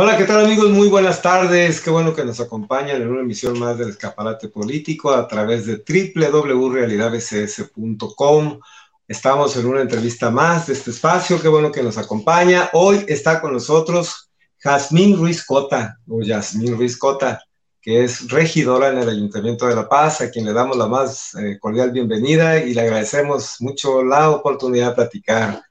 Hola, ¿qué tal amigos? Muy buenas tardes. Qué bueno que nos acompañan en una emisión más del Escaparate Político a través de www.realidadbcs.com. Estamos en una entrevista más de este espacio. Qué bueno que nos acompaña. Hoy está con nosotros Jazmín Ruiz Cota, o Yasmín Ruiz Cota, que es regidora en el Ayuntamiento de La Paz, a quien le damos la más eh, cordial bienvenida y le agradecemos mucho la oportunidad de platicar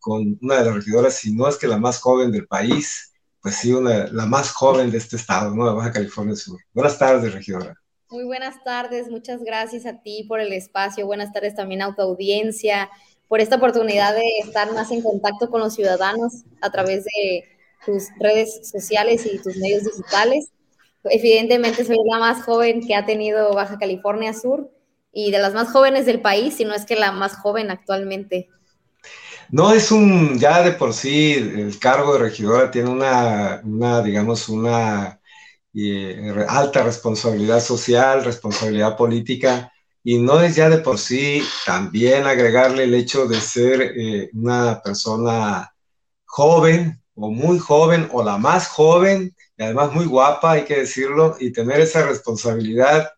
con una de las regidoras, si no es que la más joven del país pues sí, una, la más joven de este estado, ¿no? De Baja California Sur. Buenas tardes, regidora. Muy buenas tardes, muchas gracias a ti por el espacio, buenas tardes también a tu audiencia, por esta oportunidad de estar más en contacto con los ciudadanos a través de tus redes sociales y tus medios digitales. Evidentemente soy la más joven que ha tenido Baja California Sur y de las más jóvenes del país, si no es que la más joven actualmente. No es un, ya de por sí, el cargo de regidora tiene una, digamos, una eh, alta responsabilidad social, responsabilidad política, y no es ya de por sí también agregarle el hecho de ser eh, una persona joven o muy joven o la más joven, y además muy guapa, hay que decirlo, y tener esa responsabilidad,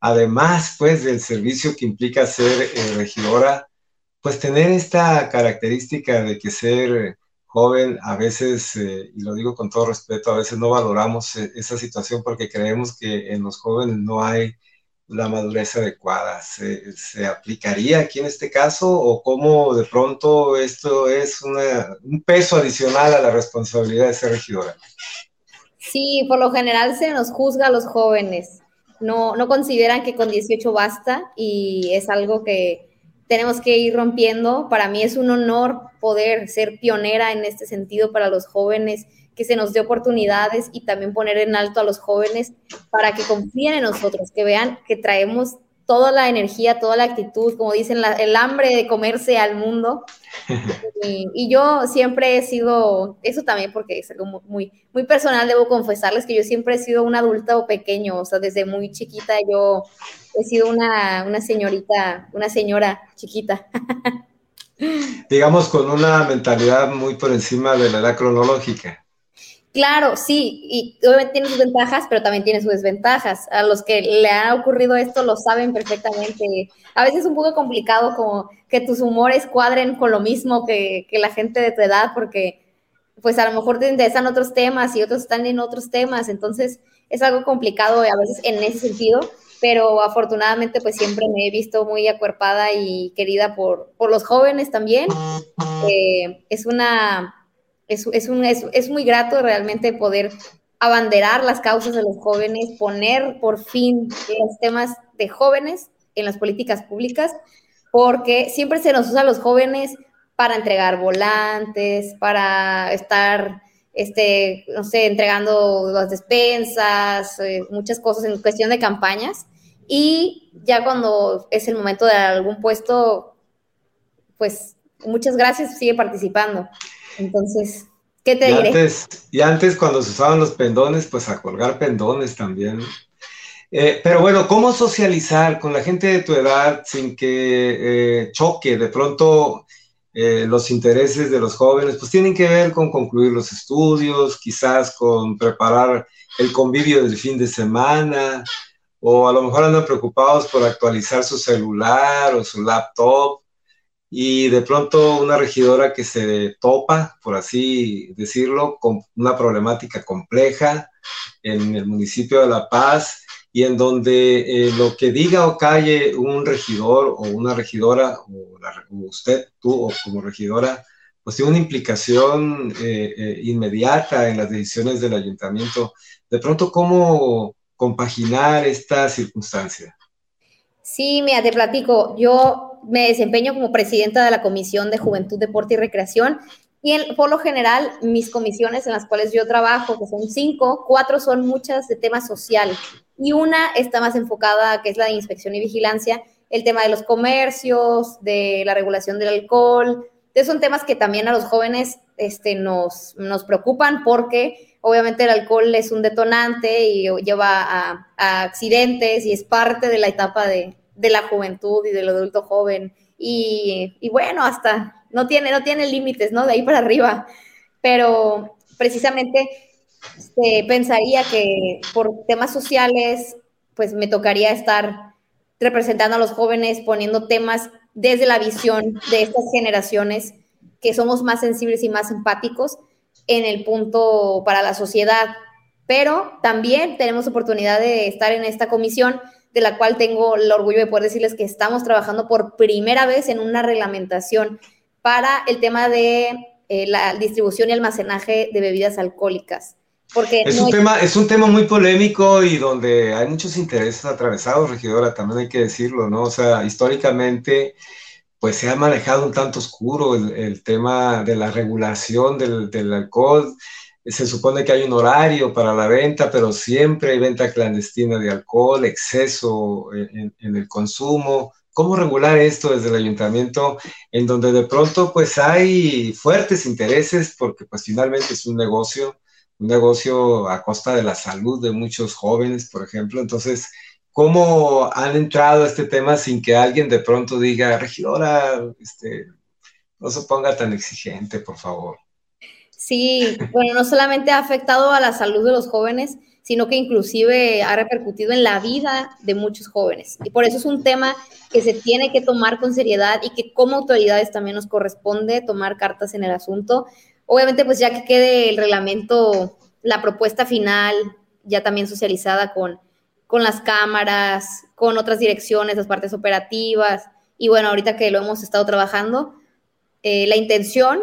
además, pues, del servicio que implica ser eh, regidora pues tener esta característica de que ser joven a veces, eh, y lo digo con todo respeto, a veces no valoramos eh, esa situación porque creemos que en los jóvenes no hay la madurez adecuada. ¿Se, ¿Se, aplicaría aquí en este caso o cómo de pronto esto es un peso adicional a la responsabilidad de ser regidora? Sí, por lo general se nos juzga a los jóvenes. No, no consideran que con 18 basta y es algo que, tenemos que ir rompiendo. Para mí es un honor poder ser pionera en este sentido para los jóvenes, que se nos dé oportunidades y también poner en alto a los jóvenes para que confíen en nosotros, que vean que traemos toda la energía, toda la actitud, como dicen, el hambre de comerse al mundo. Y, yo siempre he sido, eso también porque es algo muy, muy personal, debo confesarles que yo siempre he sido un adulto pequeño, o sea, desde muy chiquita yo he sido una, una señorita, una señora chiquita. Digamos, con una mentalidad muy por encima de la edad cronológica. Claro, sí, y obviamente tiene sus ventajas, pero también tiene sus desventajas. A los que le ha ocurrido esto lo saben perfectamente. A veces es un poco complicado como que tus humores cuadren con lo mismo que, la gente de tu edad, porque pues a lo mejor te interesan otros temas y otros están en otros temas, entonces es algo complicado a veces en ese sentido, pero afortunadamente pues siempre me he visto muy acuerpada y querida por, por los jóvenes también. Eh, es una es, es, un, es, es muy grato realmente poder abanderar las causas de los jóvenes, poner por fin los temas de jóvenes en las políticas públicas, porque siempre se nos usa a los jóvenes para entregar volantes, para estar, este, no sé, entregando las despensas, eh, muchas cosas en cuestión de campañas. Y ya cuando es el momento de algún puesto, pues muchas gracias, sigue participando. Entonces, ¿qué te y diré? Antes, y antes cuando se usaban los pendones, pues a colgar pendones también. Eh, pero bueno, ¿cómo socializar con la gente de tu edad sin que eh, choque de pronto eh, los intereses de los jóvenes? Pues tienen que ver con concluir los estudios, quizás con preparar el convivio del fin de semana, o a lo mejor andan preocupados por actualizar su celular o su laptop y de pronto una regidora que se topa, por así decirlo, con una problemática compleja en el municipio de La Paz y en donde eh, lo que diga o calle un regidor o una regidora, o, usted, tú o como regidora, pues tiene una implicación eh, eh, inmediata en las decisiones del ayuntamiento. De pronto, ¿cómo compaginar esta circunstancia? Sí, mira, te platico. Yo me desempeño como presidenta de la Comisión de Juventud, Deporte y Recreación. Y por lo general, mis comisiones en las cuales yo trabajo, que son cinco, cuatro son muchas de tema social y una está más enfocada, que es la de inspección y vigilancia, el tema de los comercios, de la regulación del alcohol. Entonces son temas que también a los jóvenes este, nos, nos preocupan porque obviamente el alcohol es un detonante y lleva a accidentes y es parte de la etapa de, de la juventud y del adulto joven y, bueno, hasta no tiene, no tiene límites, ¿no? De ahí para arriba. Pero precisamente este, pensaría que por temas sociales, pues me tocaría estar representando a los jóvenes, poniendo temas desde la visión de estas generaciones que somos más sensibles y más empáticos en el punto para la sociedad. Pero también tenemos oportunidad de estar en esta comisión, de la cual tengo el orgullo de poder decirles que estamos trabajando por primera vez en una reglamentación para el tema de eh, la distribución y almacenaje de bebidas alcohólicas. Porque es, un tema, es un tema muy polémico y donde hay muchos intereses atravesados, regidora, también hay que decirlo, ¿no? O sea, históricamente, pues se ha manejado un tanto oscuro el, tema de la regulación del, del, alcohol. Se supone que hay un horario para la venta, pero siempre hay venta clandestina de alcohol, exceso en, en el consumo. ¿Cómo regular esto desde el ayuntamiento en donde de pronto pues hay fuertes intereses porque pues finalmente es un negocio un negocio a costa de la salud de muchos jóvenes, por ejemplo. Entonces, ¿cómo han entrado a este tema sin que alguien de pronto diga, regidora, este, no se ponga tan exigente, por favor? Sí, bueno, no solamente ha afectado a la salud de los jóvenes, sino que inclusive ha repercutido en la vida de muchos jóvenes. Y por eso es un tema que se tiene que tomar con seriedad y que como autoridades también nos corresponde tomar cartas en el asunto, Obviamente, pues ya que quede el reglamento, la propuesta final, ya también socializada con, con las cámaras, con otras direcciones, las partes operativas, y bueno, ahorita que lo hemos estado trabajando, eh, la intención,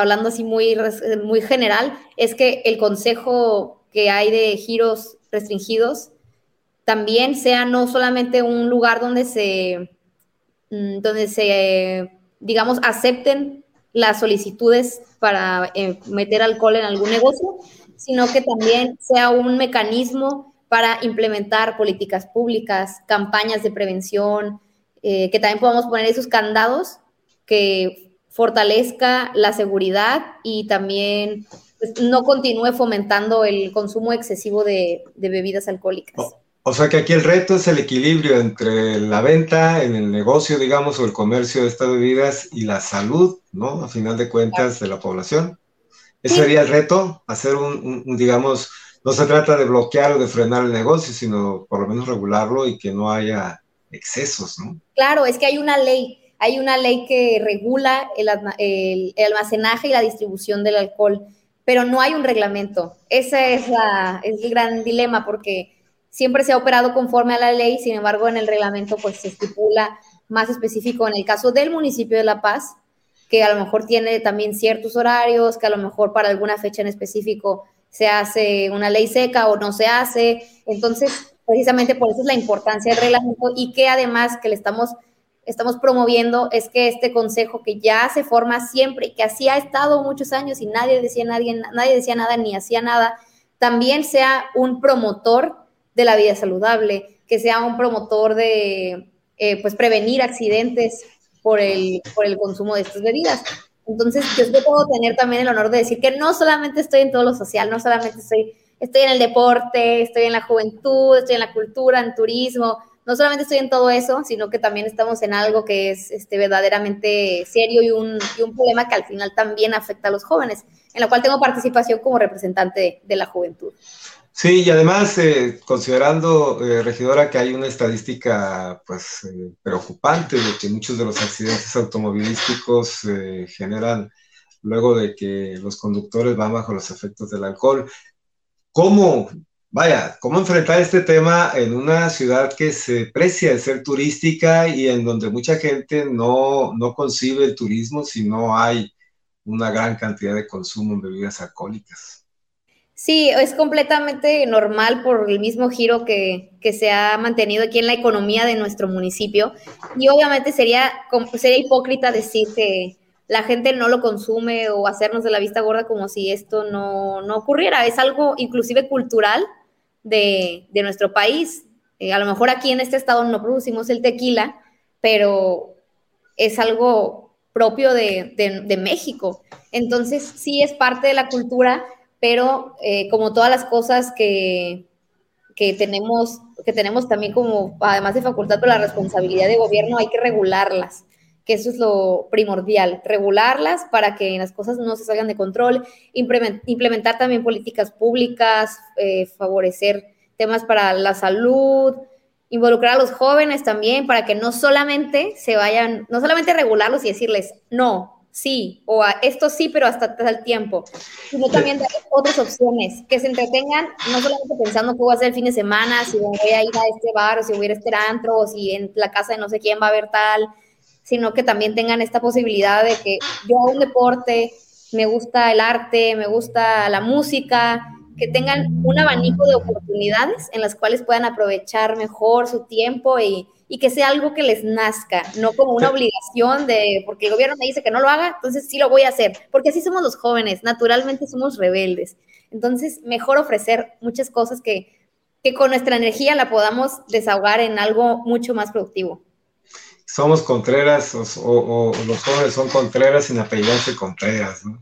hablando así muy, muy general, es que el consejo que hay de giros restringidos también sea no solamente un lugar donde se, mm, donde se, digamos, acepten las solicitudes para eh, meter alcohol en algún negocio, sino que también sea un mecanismo para implementar políticas públicas, campañas de prevención, eh, que también podamos poner esos candados que fortalezca la seguridad y también pues, no continúe fomentando el consumo excesivo de, de bebidas alcohólicas. Oh, o sea que aquí el reto es el equilibrio entre la venta en el negocio, digamos, o el comercio de estas bebidas y la salud, ¿no? A final de cuentas, de la población. Ese sería el reto, hacer un, digamos, no se trata de bloquear o de frenar el negocio, sino por lo menos regularlo y que no haya excesos, ¿no? Claro, es que hay una ley, hay una ley que regula el, almacenaje y la distribución del alcohol, pero no hay un reglamento. Ese es, la, es el gran dilema porque siempre se ha operado conforme a la ley, sin embargo, en el reglamento pues se estipula más específico en el caso del municipio de La Paz, que a lo mejor tiene también ciertos horarios, que a lo mejor para alguna fecha en específico se hace una ley seca o no se hace. Entonces, precisamente por eso es la importancia del reglamento y que además que le estamos, estamos promoviendo es que este consejo que ya se forma siempre y que así ha estado muchos años y nadie decía, nadie, nadie decía nada ni hacía nada, también sea un promotor de la vida saludable, que sea un promotor de eh, pues prevenir accidentes por el, por el consumo de estas bebidas. Entonces, yo puedo tener también el honor de decir que no solamente estoy en todo lo social, no solamente estoy, estoy en el deporte, estoy en la juventud, estoy en la cultura, en turismo, no solamente estoy en todo eso, sino que también estamos en algo que es este, verdaderamente serio y un, y un problema que al final también afecta a los jóvenes, en lo cual tengo participación como representante de la juventud. Sí, y además, eh, considerando, eh, regidora, que hay una estadística pues eh, preocupante de que muchos de los accidentes automovilísticos generan luego de que los conductores van bajo los efectos del alcohol. ¿Cómo, vaya, cómo enfrentar este tema en una ciudad que se precia de ser turística y en donde mucha gente no, no concibe el turismo si no hay una gran cantidad de consumo en bebidas alcohólicas? Sí, es completamente normal por el mismo giro que, se ha mantenido aquí en la economía de nuestro municipio. Y obviamente sería, sería hipócrita decir que la gente no lo consume o hacernos de la vista gorda como si esto no, ocurriera. Es algo inclusive cultural de, nuestro país. Eh, a lo mejor aquí en este estado no producimos el tequila, pero es algo propio de, de México. Entonces sí es parte de la cultura pero eh, como todas las cosas que, que, tenemos, que tenemos también como, además de facultad, por la responsabilidad de gobierno, hay que regularlas. Que eso es lo primordial, regularlas para que las cosas no se salgan de control, implementar también políticas públicas, eh, favorecer temas para la salud, involucrar a los jóvenes también para que no solamente se vayan, no solamente regularlos y decirles no, sí, o a esto sí, pero hasta tal tiempo, sino también dar otras opciones, que se entretengan, no solamente pensando qué voy a hacer el fin de semana, si voy a ir a este bar, o si voy a ir a este antro, o si en la casa de no sé quién va a haber tal, sino que también tengan esta posibilidad de que yo hago un deporte, me gusta el arte, me gusta la música, que tengan un abanico de oportunidades en las cuales puedan aprovechar mejor su tiempo y, y, que sea algo que les nazca, no como una obligación de, porque el gobierno me dice que no lo haga, entonces sí lo voy a hacer, porque así somos los jóvenes, naturalmente somos rebeldes. Entonces, mejor ofrecer muchas cosas que, que con nuestra energía la podamos desahogar en algo mucho más productivo somos Contreras o, los jóvenes son Contreras sin apellidarse Contreras, ¿no?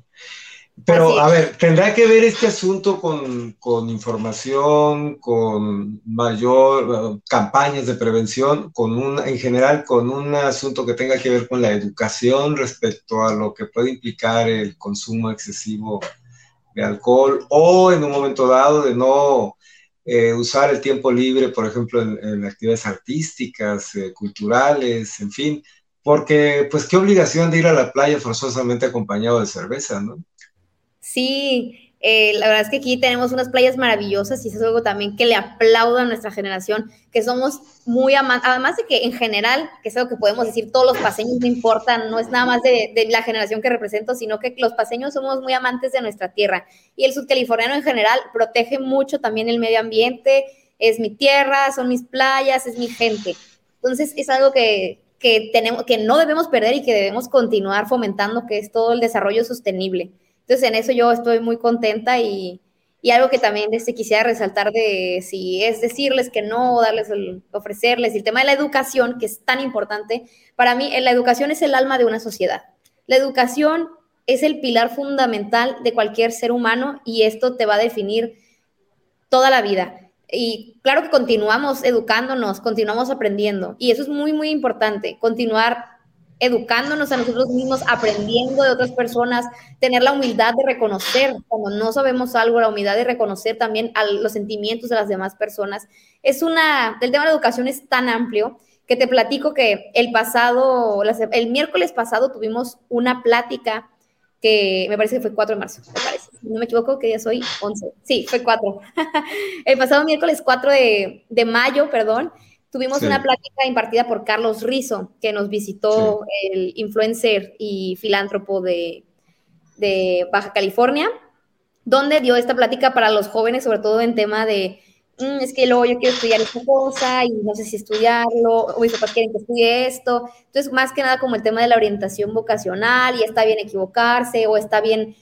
Pero, a ver, ¿tendrá que ver este asunto con, con información, con mayor eh, campañas de prevención, con un, en general con un asunto que tenga que ver con la educación respecto a lo que puede implicar el consumo excesivo de alcohol o en un momento dado de no eh, usar el tiempo libre, por ejemplo, en, actividades artísticas, eh, culturales, en fin, porque pues qué obligación de ir a la playa forzosamente acompañado de cerveza, ¿no? Sí, eh, la verdad es que aquí tenemos unas playas maravillosas y eso es algo también que le aplaudo a nuestra generación, que somos muy amantes, además de que en general, que es algo que podemos decir, todos los paseños no importan, no es nada más de, la generación que represento, sino que los paseños somos muy amantes de nuestra tierra. Y el sudcaliforniano en general protege mucho también el medio ambiente, es mi tierra, son mis playas, es mi gente. Entonces es algo que, que, tenemos, que no debemos perder y que debemos continuar fomentando, que es todo el desarrollo sostenible. Entonces, en eso yo estoy muy contenta y, y algo que también este, quisiera resaltar de si es decirles que no, darles ofrecerles, el tema de la educación, que es tan importante, para mí la educación es el alma de una sociedad. La educación es el pilar fundamental de cualquier ser humano y esto te va a definir toda la vida. Y claro que continuamos educándonos, continuamos aprendiendo y eso es muy, muy importante, continuar educándonos a nosotros mismos, aprendiendo de otras personas, tener la humildad de reconocer cuando no sabemos algo, la humildad de reconocer también los sentimientos de las demás personas. Es una, el tema de la educación es tan amplio que te platico que el pasado, el miércoles pasado tuvimos una plática que me parece que fue 4 de marzo, no me equivoco, que ya soy 11. Sí, fue 4. el pasado miércoles 4 de, de mayo, perdón, Tuvimos una plática impartida por Carlos Rizo, que nos visitó el influencer y filántropo de, Baja California, donde dio esta plática para los jóvenes, sobre todo en tema de, mm, es que luego yo quiero estudiar esta cosa y no sé si estudiarlo, o mis papás quieren que estudie esto. Entonces, más que nada como el tema de la orientación vocacional y está bien equivocarse o está bien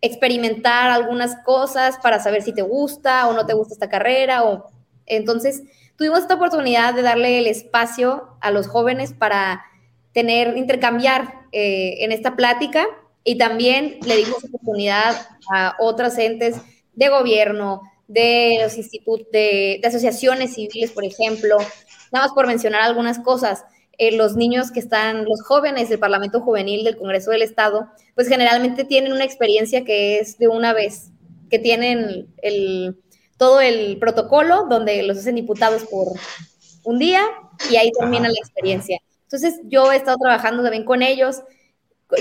experimentar algunas cosas para saber si te gusta o no te gusta esta carrera o entonces tuvimos esta oportunidad de darle el espacio a los jóvenes para tener, intercambiar eh, en esta plática y también le dimos oportunidad a otras entes de gobierno, de los institutos, de, asociaciones civiles, por ejemplo, nada más por mencionar algunas cosas. Eh, los niños que están, los jóvenes del Parlamento Juvenil del Congreso del Estado, pues generalmente tienen una experiencia que es de una vez, que tienen el, todo el protocolo donde los hacen diputados por un día y ahí termina la experiencia. Entonces yo he estado trabajando también con ellos,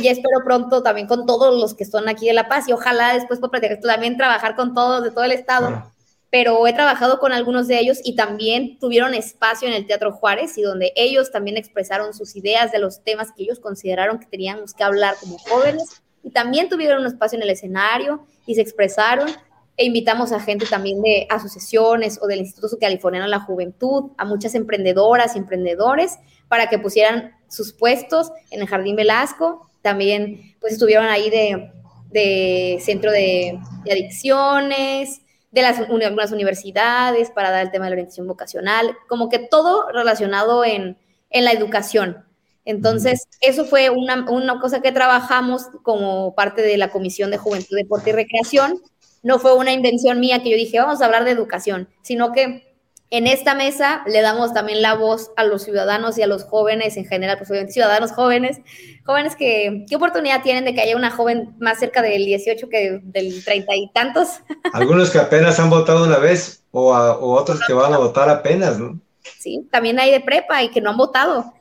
ya espero pronto también con todos los que están aquí de La Paz y ojalá después por también trabajar con todos de todo el estado. Pero he trabajado con algunos de ellos y también tuvieron espacio en el Teatro Juárez y donde ellos también expresaron sus ideas de los temas que ellos consideraron que teníamos que hablar como jóvenes y también tuvieron un espacio en el escenario y se expresaron e invitamos a gente también de asociaciones o del Instituto Californiano de la Juventud, a muchas emprendedoras y emprendedores para que pusieran sus puestos en el Jardín Velasco. También pues estuvieron ahí de, centro de, adicciones, de las algunas universidades para dar el tema de la orientación vocacional, como que todo relacionado en, en la educación. Entonces, eso fue una, una, cosa que trabajamos como parte de la Comisión de Juventud, Deporte y Recreación, no fue una invención mía que yo dije, vamos a hablar de educación, sino que En esta mesa le damos también la voz a los ciudadanos y a los jóvenes en general, pues ciudadanos jóvenes, jóvenes que, ¿qué oportunidad tienen de que haya una joven más cerca del 18 que del 30 y tantos? Algunos que apenas han votado una vez o, otros que van a votar apenas, ¿no? Sí, también hay de prepa y que no han votado.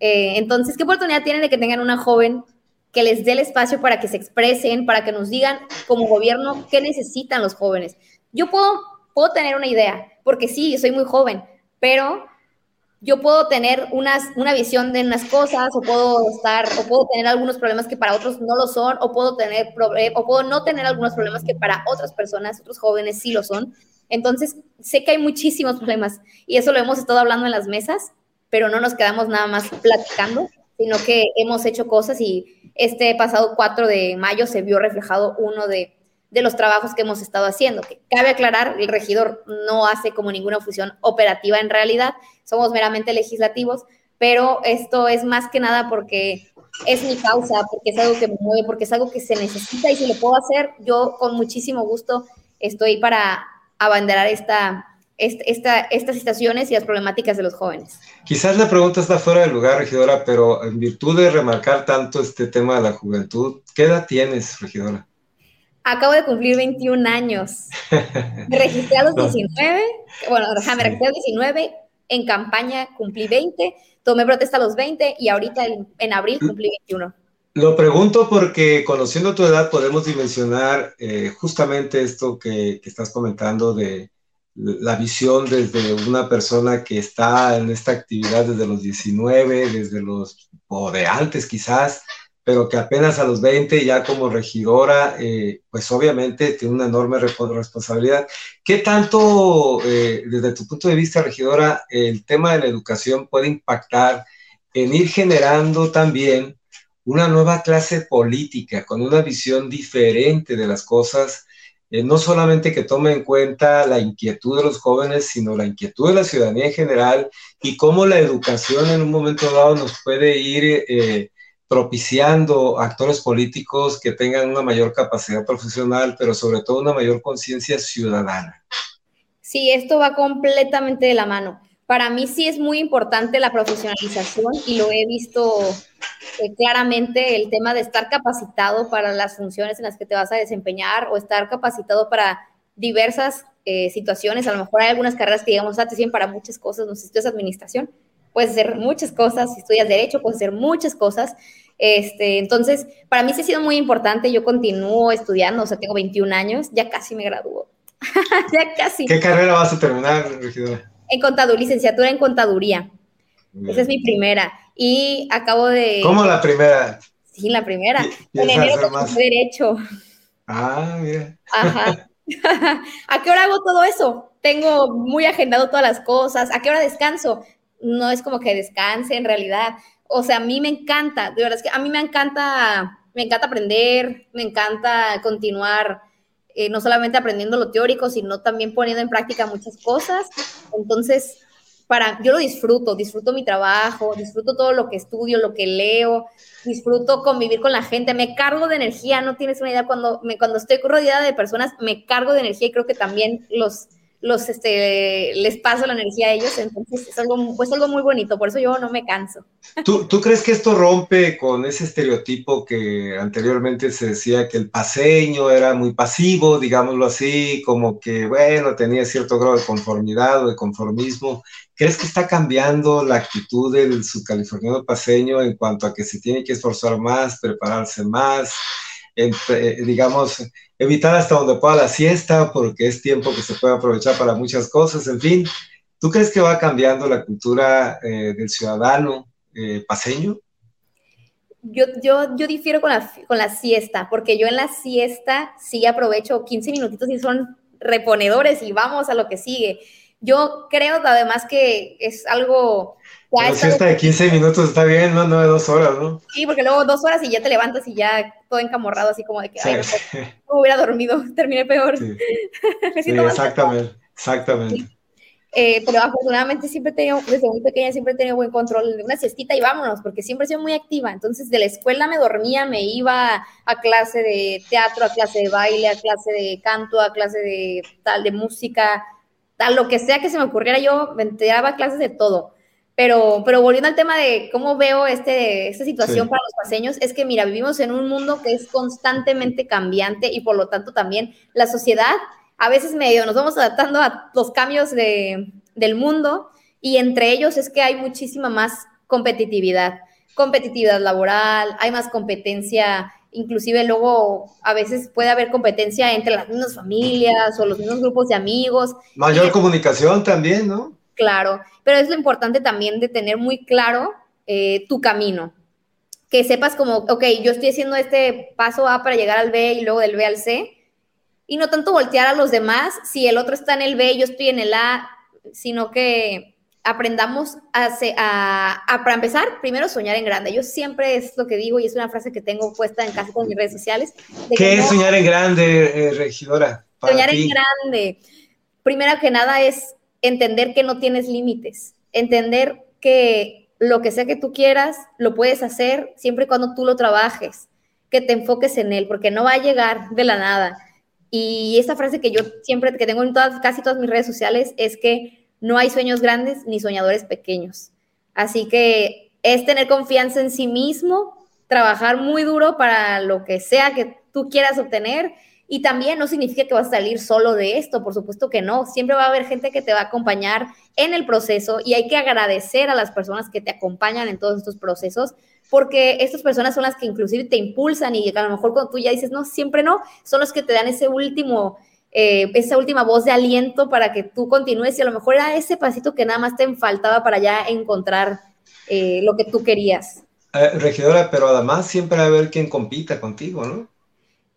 Eh, entonces, ¿qué oportunidad tienen de que tengan una joven que les dé el espacio para que se expresen, para que nos digan como gobierno qué necesitan los jóvenes? Yo puedo, puedo tener una idea, porque sí, soy muy joven, pero yo puedo tener unas, una visión de unas cosas o puedo estar o puedo tener algunos problemas que para otros no lo son o puedo tener o puedo no tener algunos problemas que para otras personas, otros jóvenes sí lo son. Entonces, sé que hay muchísimos problemas y eso lo hemos estado hablando en las mesas, pero no nos quedamos nada más platicando, sino que hemos hecho cosas y este pasado 4 de mayo se vio reflejado uno de los trabajos que hemos estado haciendo. Que cabe aclarar, el regidor no hace como ninguna función operativa en realidad, somos meramente legislativos, pero esto es más que nada porque es mi causa, porque es algo que me mueve, porque es algo que se necesita y si lo puedo hacer, yo con muchísimo gusto estoy para abanderar esta, esta, estas situaciones y las problemáticas de los jóvenes. Quizás la pregunta está fuera de lugar, regidora, pero en virtud de remarcar tanto este tema de la juventud, ¿qué edad tienes, regidora? Acabo de cumplir 21 años. Me registré a los 19, bueno, me registré a los 19, en campaña cumplí 20, tomé protesta a los 20 y ahorita en, abril cumplí 21. Lo pregunto porque conociendo tu edad podemos dimensionar eh, justamente esto que, que, estás comentando de la visión desde una persona que está en esta actividad desde los 19, desde los, o de antes quizás, pero que apenas a los 20 ya como regidora, eh, pues obviamente tiene una enorme responsabilidad. ¿Qué tanto, eh, desde tu punto de vista, regidora, el tema de la educación puede impactar en ir generando también una nueva clase política con una visión diferente de las cosas? Eh, no solamente que tome en cuenta la inquietud de los jóvenes, sino la inquietud de la ciudadanía en general y cómo la educación en un momento dado nos puede ir propiciando actores políticos que tengan una mayor capacidad profesional, pero sobre todo una mayor conciencia ciudadana. Sí, esto va completamente de la mano. Para mí sí es muy importante la profesionalización y lo he visto eh, claramente el tema de estar capacitado para las funciones en las que te vas a desempeñar o estar capacitado para diversas eh, situaciones. A lo mejor hay algunas carreras que digamos, ah, te sirven para muchas cosas, no sé si es administración, puedes hacer muchas cosas, si estudias derecho, puedes hacer muchas cosas. Este, entonces, para mí sí ha sido muy importante, yo continúo estudiando, o sea, tengo 21 años, ya casi me gradúo. ya casi. ¿Qué carrera vas a terminar, regidora? En contaduría, licenciatura en contaduría. Esa es mi primera. Y acabo de... ¿Cómo la primera? Sí, la primera. en enero más... derecho. Ah, mira. Ajá. ¿A qué hora hago todo eso? Tengo muy agendado todas las cosas. ¿A qué hora descanso? no es como que descanse en realidad. O sea, a mí me encanta, de verdad es que a mí me encanta, me encanta aprender, me encanta continuar, eh, no solamente aprendiendo lo teórico, sino también poniendo en práctica muchas cosas. Entonces, para, yo lo disfruto, disfruto mi trabajo, disfruto todo lo que estudio, lo que leo, disfruto convivir con la gente, me cargo de energía, no tienes una idea, cuando, me, cuando estoy rodeada de personas, me cargo de energía y creo que también los, los, este, les paso la energía a ellos, entonces es algo, pues algo muy bonito, por eso yo no me canso. ¿Tú, ¿Tú, crees que esto rompe con ese estereotipo que anteriormente se decía que el paseño era muy pasivo, digámoslo así, como que, bueno, tenía cierto grado de conformidad o de conformismo? ¿Crees que está cambiando la actitud del subcaliforniano paseño en cuanto a que se tiene que esforzar más, prepararse más? Digamos, evitar hasta donde pueda la siesta, porque es tiempo que se puede aprovechar para muchas cosas, en fin. ¿Tú crees que va cambiando la cultura eh, del ciudadano eh, paseño? Yo, yo, yo difiero con la, con la siesta, porque yo en la siesta sí aprovecho 15 minutitos y son reponedores y vamos a lo que sigue. Yo creo además que es algo la siesta de 15 minutos está bien, ¿no? No de dos horas, ¿no? Sí, porque luego dos horas y ya te levantas y ya todo encamorrado, así como de que, ay, no, hubiera dormido, terminé peor. Sí, exactamente, exactamente. Eh, pero afortunadamente siempre he tenido, desde muy pequeña siempre he tenido buen control una cestita y vámonos, porque siempre he sido muy activa. Entonces de la escuela me dormía, me iba a clase de teatro, a clase de baile, a clase de canto, a clase de tal, de música, a lo que sea que se me ocurriera, yo me daba clases de todo. Pero, pero volviendo al tema de cómo veo este, esta situación para los paseños, es que, mira, vivimos en un mundo que es constantemente cambiante y por lo tanto también la sociedad, a veces medio nos vamos adaptando a los cambios de, del mundo y entre ellos es que hay muchísima más competitividad, competitividad laboral, hay más competencia, inclusive luego a veces puede haber competencia entre las mismas familias o los mismos grupos de amigos. Mayor comunicación también, ¿no? Claro, pero es lo importante también de tener muy claro eh, tu camino, que sepas como, ok, yo estoy haciendo este paso A para llegar al B y luego del B al C, y no tanto voltear a los demás si el otro está en el B y yo estoy en el A, sino que aprendamos a, a, para empezar, primero soñar en grande. Yo siempre es lo que digo y es una frase que tengo puesta en casi todas mis redes sociales. ¿Qué es soñar en grande, eh, regidora? Soñar en grande. Primero que nada es entender que no tienes límites, entender que lo que sea que tú quieras, lo puedes hacer siempre y cuando tú lo trabajes, que te enfoques en él, porque no va a llegar de la nada. Y esa frase que yo siempre, que tengo en todas, casi todas mis redes sociales, es que no hay sueños grandes ni soñadores pequeños. Así que es tener confianza en sí mismo, trabajar muy duro para lo que sea que tú quieras obtener y también no significa que vas a salir solo de esto, por supuesto que no. Siempre va a haber gente que te va a acompañar en el proceso y hay que agradecer a las personas que te acompañan en todos estos procesos, porque estas personas son las que inclusive te impulsan y a lo mejor cuando tú ya dices, no, siempre no, son los que te dan ese último, eh, esa última voz de aliento para que tú continúes y a lo mejor era ese pasito que nada más te faltaba para ya encontrar eh, lo que tú querías. Eh, regidora, pero además siempre va a haber quien compita contigo, ¿no?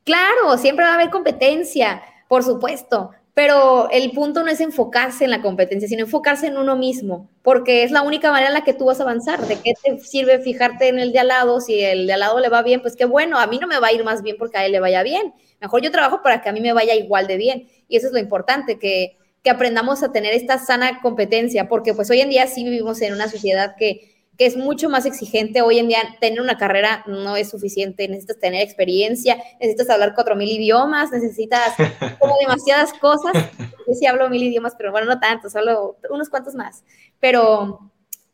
Claro, siempre va a haber competencia, por supuesto, pero el punto no es enfocarse en la competencia, sino enfocarse en uno mismo, porque es la única manera en la que tú vas a avanzar. ¿De qué te sirve fijarte en el de al lado? Si el de al lado le va bien, pues qué bueno, a mí no me va a ir más bien porque a él le vaya bien. Mejor yo trabajo para que a mí me vaya igual de bien. Y eso es lo importante, que, que aprendamos a tener esta sana competencia, porque pues hoy en día sí vivimos en una sociedad que que es mucho más exigente. Hoy en día tener una carrera no es suficiente, necesitas tener experiencia, necesitas hablar cuatro mil idiomas, necesitas como demasiadas cosas. Yo sí hablo mil idiomas, pero bueno, no tantos, hablo unos cuantos más. Pero,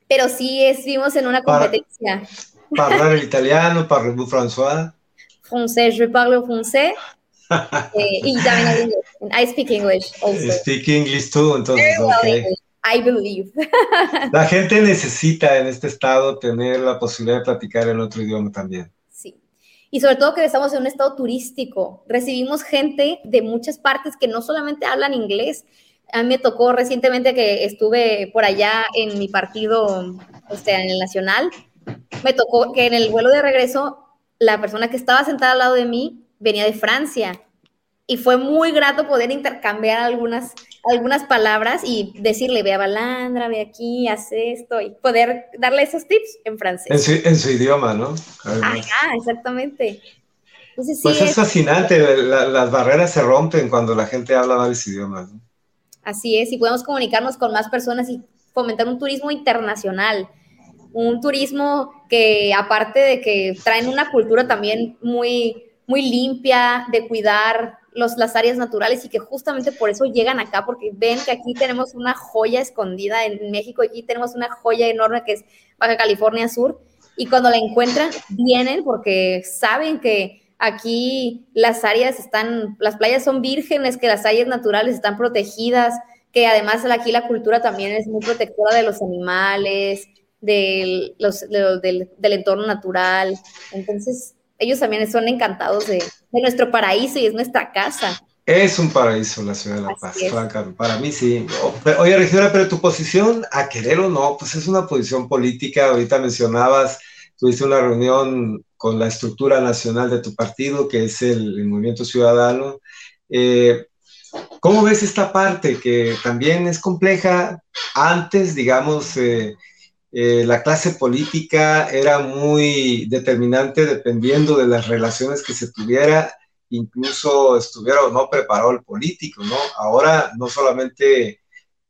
pero sí es, vivimos en una competencia. Para, hablar el italiano, parlez-vous François? Français, je parle français. eh, y también I speak English also. Speak English too, entonces, okay. I believe. La gente necesita en este estado tener la posibilidad de platicar en otro idioma también. Sí. Y sobre todo que estamos en un estado turístico. Recibimos gente de muchas partes que no solamente hablan inglés. A mí me tocó recientemente que estuve por allá en mi partido, o sea, en el Nacional. Me tocó que en el vuelo de regreso, la persona que estaba sentada al lado de mí venía de Francia y fue muy grato poder intercambiar algunas, algunas palabras y decirle, ve a Balandra, ve aquí, haz esto, y poder darle esos tips en francés. En su, idioma, ¿no? Ajá, exactamente. pues es, fascinante, las barreras se rompen cuando la gente habla varios idiomas. ¿no? Así es, y podemos comunicarnos con más personas y fomentar un turismo internacional, un turismo que aparte de que traen una cultura también muy, muy limpia, de cuidar las áreas naturales y que justamente por eso llegan acá, porque ven que aquí tenemos una joya escondida en México, aquí tenemos una joya enorme que es Baja California Sur, y cuando la encuentran, vienen porque saben que aquí las áreas están, las playas son vírgenes, que las áreas naturales están protegidas, que además aquí la cultura también es muy protectora de los animales, del, del, del entorno natural. Entonces, ellos también son encantados de, nuestro paraíso y es nuestra casa. Es un paraíso la ciudad de La Paz, para mí sí. Oye, regidora, pero tu posición, a querer o no, pues es una posición política. Ahorita mencionabas, tuviste una reunión con la estructura nacional de tu partido, que es el, Movimiento Ciudadano. Eh, ¿Cómo ves esta parte que también es compleja? Antes, digamos, eh, eh, la clase política era muy determinante dependiendo de las relaciones que se tuviera, incluso estuviera o no preparado el político, ¿no? Ahora no solamente,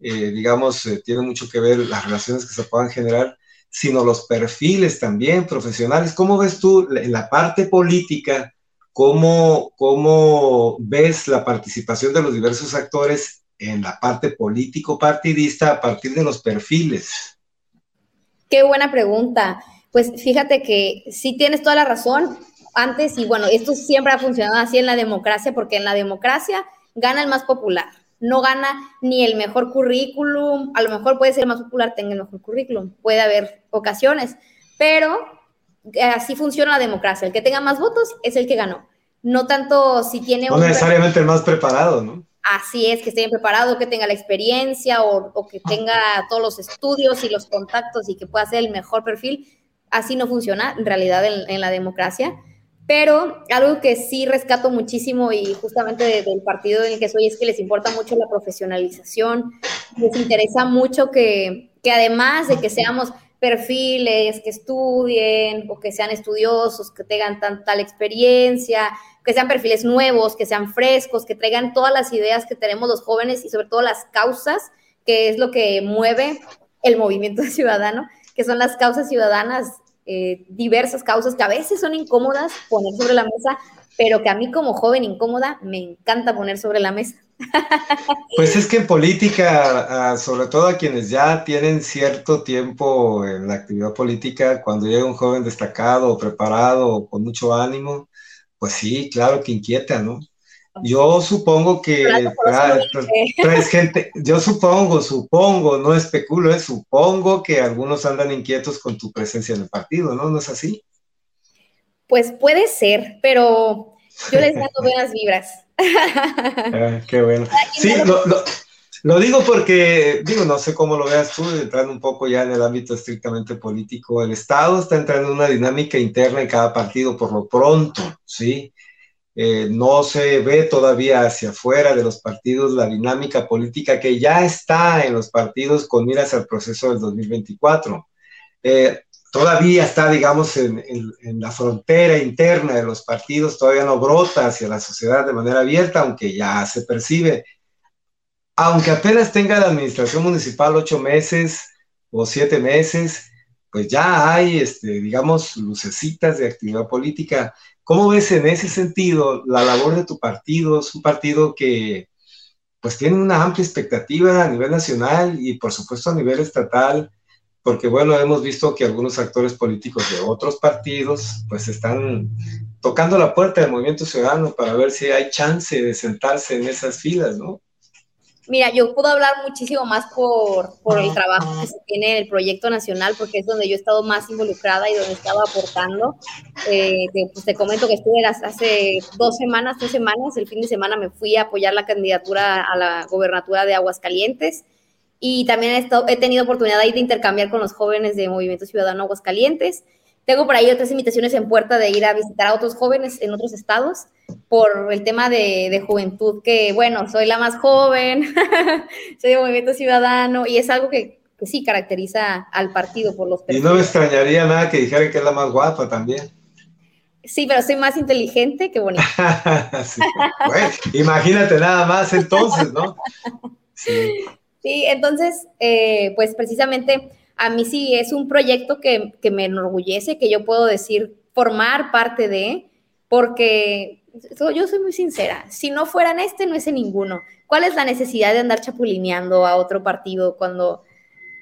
eh, digamos, eh, tiene mucho que ver las relaciones que se puedan generar, sino los perfiles también profesionales. ¿Cómo ves tú en la parte política? ¿Cómo, cómo ves la participación de los diversos actores en la parte político-partidista a partir de los perfiles? Qué buena pregunta. Pues fíjate que sí tienes toda la razón. Antes, y bueno, esto siempre ha funcionado así en la democracia, porque en la democracia gana el más popular. No gana ni el mejor currículum, a lo mejor puede ser el más popular, tenga el mejor currículum, puede haber ocasiones, pero así funciona la democracia. El que tenga más votos es el que ganó. No tanto si tiene... No necesariamente el más preparado, ¿no? Así es, que esté bien preparado, que tenga la experiencia o, que tenga todos los estudios y los contactos y que pueda ser el mejor perfil. Así no funciona en realidad en, la democracia. Pero algo que sí rescato muchísimo y justamente del partido en el que soy es que les importa mucho la profesionalización, les interesa mucho que, que además de que seamos perfiles, que estudien o que sean estudiosos, que tengan tal experiencia, que sean perfiles nuevos, que sean frescos, que traigan todas las ideas que tenemos los jóvenes y sobre todo las causas, que es lo que mueve el movimiento ciudadano, que son las causas ciudadanas, eh, diversas causas que a veces son incómodas poner sobre la mesa, pero que a mí como joven incómoda me encanta poner sobre la mesa. Pues es que en política, sobre todo a quienes ya tienen cierto tiempo en la actividad política, cuando llega un joven destacado, preparado, con mucho ánimo, pues sí, claro que inquieta, ¿no? Yo supongo que traes, gente, yo supongo, supongo, no especulo, es supongo que algunos andan inquietos con tu presencia en el partido, ¿no? ¿No es así? Pues puede ser, pero yo les mando buenas vibras. Ah, qué bueno. Sí, lo, digo porque, digo, no sé cómo lo veas tú, entrando un poco ya en el ámbito estrictamente político. El Estado está entrando en una dinámica interna en cada partido por lo pronto, ¿sí? Eh, no se ve todavía hacia afuera de los partidos la dinámica política que ya está en los partidos con miras al proceso del 2024. Eh, todavía está, digamos, en, la frontera interna de los partidos, todavía no brota hacia la sociedad de manera abierta, aunque ya se percibe. Aunque apenas tenga la administración municipal ocho meses o siete meses, pues ya hay, este, digamos, lucecitas de actividad política. ¿Cómo ves en ese sentido la labor de tu partido? Es un partido que pues tiene una amplia expectativa a nivel nacional y por supuesto a nivel estatal porque bueno, hemos visto que algunos actores políticos de otros partidos pues están tocando la puerta del movimiento ciudadano para ver si hay chance de sentarse en esas filas, ¿no? Mira, yo puedo hablar muchísimo más por, por el trabajo que se tiene en el proyecto nacional, porque es donde yo he estado más involucrada y donde estaba aportando. Eh, te, pues te comento que estuve hace dos semanas, tres semanas, el fin de semana me fui a apoyar la candidatura a la gobernatura de Aguascalientes y también he, he tenido oportunidad de intercambiar con los jóvenes de Movimiento Ciudadano Aguascalientes. Tengo por ahí otras invitaciones en puerta de ir a visitar a otros jóvenes en otros estados por el tema de, de juventud, que bueno, soy la más joven, soy de Movimiento Ciudadano y es algo que, que, sí caracteriza al partido por los Y no me extrañaría nada que dijeran que es la más guapa también. Sí, pero soy más inteligente que bonita. imagínate nada más entonces, ¿no? Sí. Sí, entonces, eh, pues precisamente a mí sí es un proyecto que, me enorgullece, que yo puedo decir formar parte de, porque yo soy muy sincera, si no fueran este, no es ninguno. ¿Cuál es la necesidad de andar chapulineando a otro partido cuando...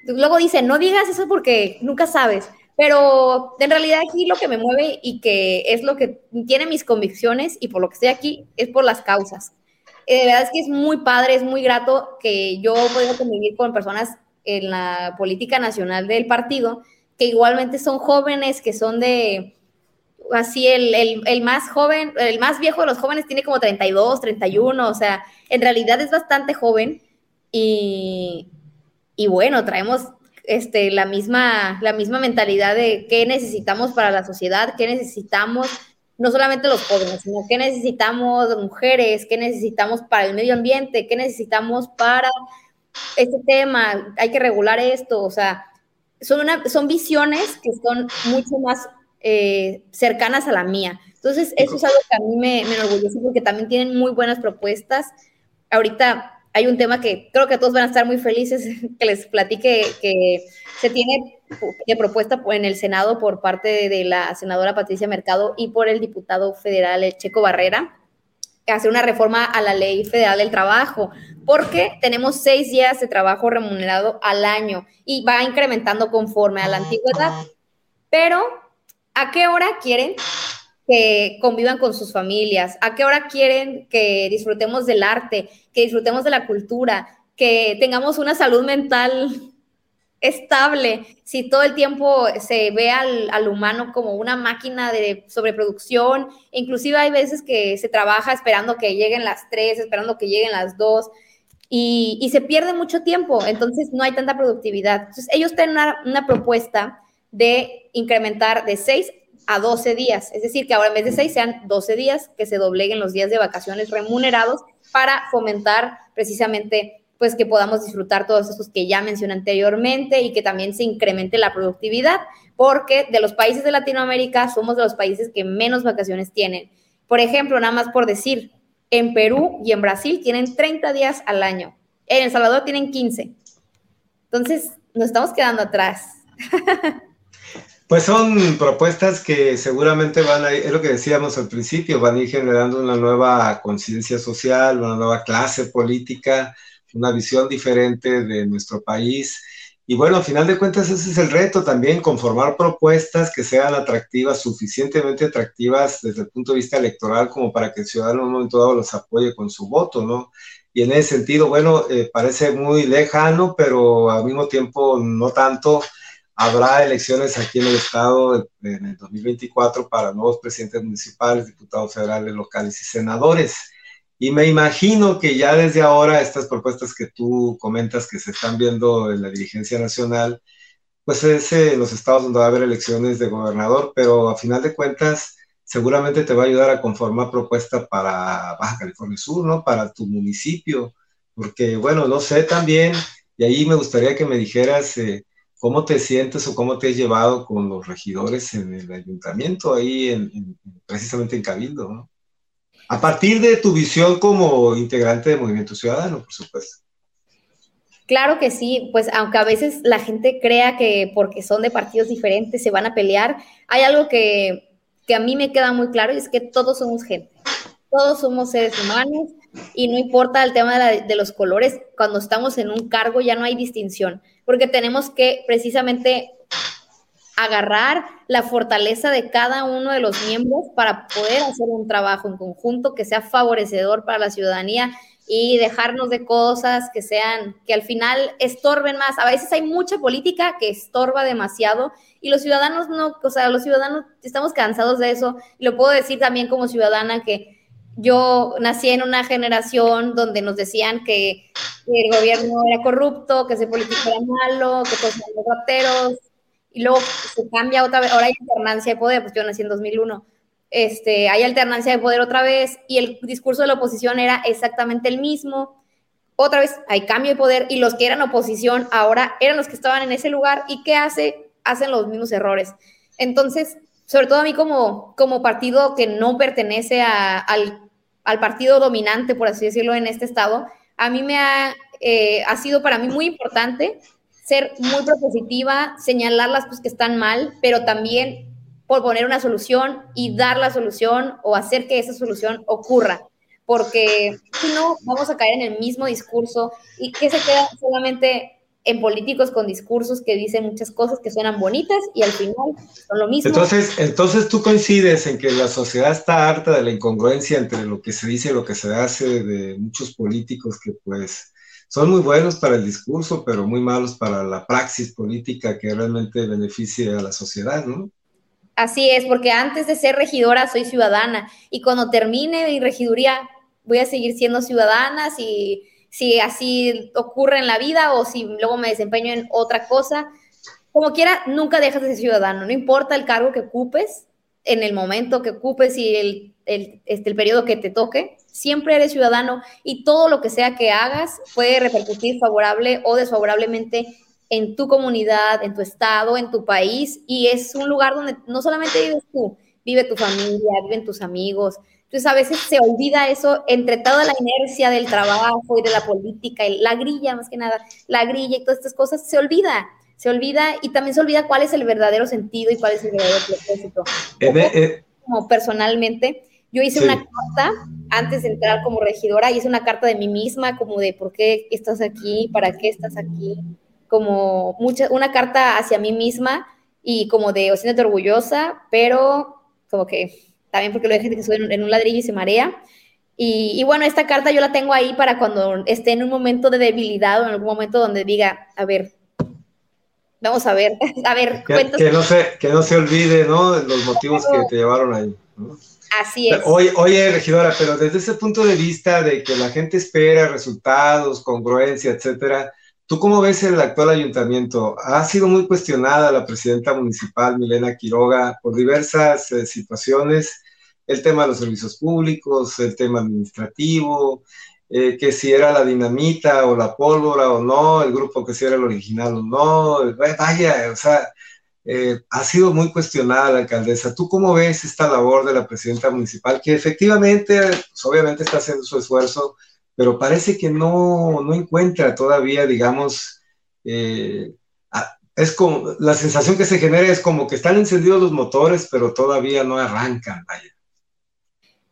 Luego dicen, no digas eso porque nunca sabes, pero en realidad aquí lo que me mueve y que es lo que tiene mis convicciones y por lo que estoy aquí es por las causas. Eh, de verdad es que es muy padre, es muy grato que yo pueda convivir con personas en la política nacional del partido, que igualmente son jóvenes, que son de, así, el, el, más joven, el más viejo de los jóvenes tiene como 32, 31, o sea, en realidad es bastante joven y, y bueno, traemos este, la, misma, la misma mentalidad de qué necesitamos para la sociedad, qué necesitamos no solamente los jóvenes, sino qué necesitamos mujeres, qué necesitamos para el medio ambiente, qué necesitamos para este tema, hay que regular esto, o sea, son, una, son visiones que son mucho más eh, cercanas a la mía. Entonces, eso es algo que a mí me, me enorgullece porque también tienen muy buenas propuestas. Ahorita hay un tema que creo que todos van a estar muy felices que les platique que se tiene de propuesta en el Senado por parte de la senadora Patricia Mercado y por el diputado federal Checo Barrera hacer una reforma a la ley federal del trabajo, porque tenemos seis días de trabajo remunerado al año y va incrementando conforme a la antigüedad. Pero, ¿a qué hora quieren que convivan con sus familias? ¿A qué hora quieren que disfrutemos del arte, que disfrutemos de la cultura, que tengamos una salud mental estable, si todo el tiempo se ve al, humano como una máquina de sobreproducción, inclusive hay veces que se trabaja esperando que lleguen las tres, esperando que lleguen las dos, y, se pierde mucho tiempo, entonces no hay tanta productividad. Entonces ellos tienen una, una propuesta de incrementar de 6 a 12 días, es decir, que ahora en vez de 6 sean 12 días, que se dobleguen los días de vacaciones remunerados para fomentar precisamente pues que podamos disfrutar todos esos que ya mencioné anteriormente y que también se incremente la productividad, porque de los países de Latinoamérica somos de los países que menos vacaciones tienen. Por ejemplo, nada más por decir, en Perú y en Brasil tienen 30 días al año, en El Salvador tienen 15. Entonces, nos estamos quedando atrás. Pues son propuestas que seguramente van a es lo que decíamos al principio, van a ir generando una nueva conciencia social, una nueva clase política, una visión diferente de nuestro país. Y bueno, al final de cuentas ese es el reto también, conformar propuestas que sean atractivas, suficientemente atractivas desde el punto de vista electoral como para que el ciudadano en un momento dado los apoye con su voto, ¿no? Y en ese sentido, bueno, eh, parece muy lejano, pero al mismo tiempo no tanto. Habrá elecciones aquí en el estado en el 2024 para nuevos presidentes municipales, diputados federales, locales y senadores. Y me imagino que ya desde ahora estas propuestas que tú comentas que se están viendo en la dirigencia nacional, pues es en los estados donde va a haber elecciones de gobernador, pero a final de cuentas seguramente te va a ayudar a conformar propuesta para Baja California Sur, ¿no? Para tu municipio, porque bueno, no sé también, y ahí me gustaría que me dijeras eh, cómo te sientes o cómo te has llevado con los regidores en el ayuntamiento, ahí en, precisamente en Cabildo, ¿no? A partir de tu visión como integrante de Movimiento Ciudadano, por supuesto. Claro que sí, pues aunque a veces la gente crea que porque son de partidos diferentes se van a pelear, hay algo que, a mí me queda muy claro y es que todos somos gente, todos somos seres humanos y no importa el tema de los colores, cuando estamos en un cargo ya no hay distinción, porque tenemos que precisamente agarrar la fortaleza de cada uno de los miembros para poder hacer un trabajo en conjunto que sea favorecedor para la ciudadanía y dejarnos de cosas que sean, que al final estorben más. A veces hay mucha política que estorba demasiado y los ciudadanos no, o sea, los ciudadanos estamos cansados de eso. Lo puedo decir también como ciudadana que yo nací en una generación donde nos decían que, el gobierno era corrupto, que ese político era malo, que todos eran rateros, y luego se cambia otra vez, ahora hay alternancia de poder, pues yo nací en 2001, este, hay alternancia de poder otra vez y el discurso de la oposición era exactamente el mismo. Otra vez hay cambio de poder y los que eran oposición ahora eran los que estaban en ese lugar y ¿qué hace? Hacen los mismos errores. Entonces, sobre todo a mí como, como partido que no pertenece al, al, partido dominante, por así decirlo, en este estado, a mí me ha, eh, ha sido para mí muy importante ser muy propositiva, señalar las cosas que están mal, pero también proponer una solución y dar la solución o hacer que esa solución ocurra. Porque si no, vamos a caer en el mismo discurso y que se queda solamente en políticos con discursos que dicen muchas cosas que suenan bonitas y al final son lo mismo. Entonces, entonces tú coincides en que la sociedad está harta de la incongruencia entre lo que se dice y lo que se hace de muchos políticos que pues son muy buenos para el discurso, pero muy malos para la praxis política que realmente beneficie a la sociedad, ¿no? Así es, porque antes de ser regidora soy ciudadana y cuando termine mi regiduría voy a seguir siendo ciudadana si, si así ocurre en la vida o si luego me desempeño en otra cosa. Como quiera, nunca dejas de ser ciudadano, no importa el cargo que ocupes, en el momento que ocupes y el, el, este, el periodo que te toque, siempre eres ciudadano y todo lo que sea que hagas puede repercutir favorable o desfavorablemente en tu comunidad, en tu estado, en tu país y es un lugar donde no solamente vives tú, vive tu familia, viven tus amigos. Entonces a veces se olvida eso entre toda la inercia del trabajo y de la política, y la grilla más que nada, la grilla y todas estas cosas, se olvida, se olvida y también se olvida cuál es el verdadero sentido y cuál es el verdadero propósito. Eh, como personalmente, Yo hice una carta antes de entrar como regidora, hice una carta de mí misma, como de por qué estás aquí, para qué estás aquí, como mucha, una carta hacia mí misma y como de, o siéntate orgullosa, pero como que también porque lo hay gente que sube en un ladrillo y se marea. Y, bueno, esta carta yo la tengo ahí para cuando esté en un momento de debilidad o en algún momento donde diga, a ver, vamos a ver, a ver, que, no se, que no se olvide, ¿no? Los motivos que te llevaron ahí. Así es. Oye, oye, regidora, pero desde ese punto de vista de que la gente espera resultados, congruencia, etcétera, ¿tú cómo ves el actual ayuntamiento? Ha sido muy cuestionada la presidenta municipal, Milena Quiroga, por diversas eh, situaciones el tema de los servicios públicos, el tema administrativo, eh, que si era la dinamita o la pólvora o no, el grupo que si era el original o no, vaya, o sea, eh, ha sido muy cuestionada la alcaldesa. ¿Tú cómo ves esta labor de la presidenta municipal, que efectivamente, pues, obviamente está haciendo su esfuerzo, pero parece que no, no encuentra todavía, digamos, eh, es como, la sensación que se genera es como que están encendidos los motores, pero todavía no arrancan.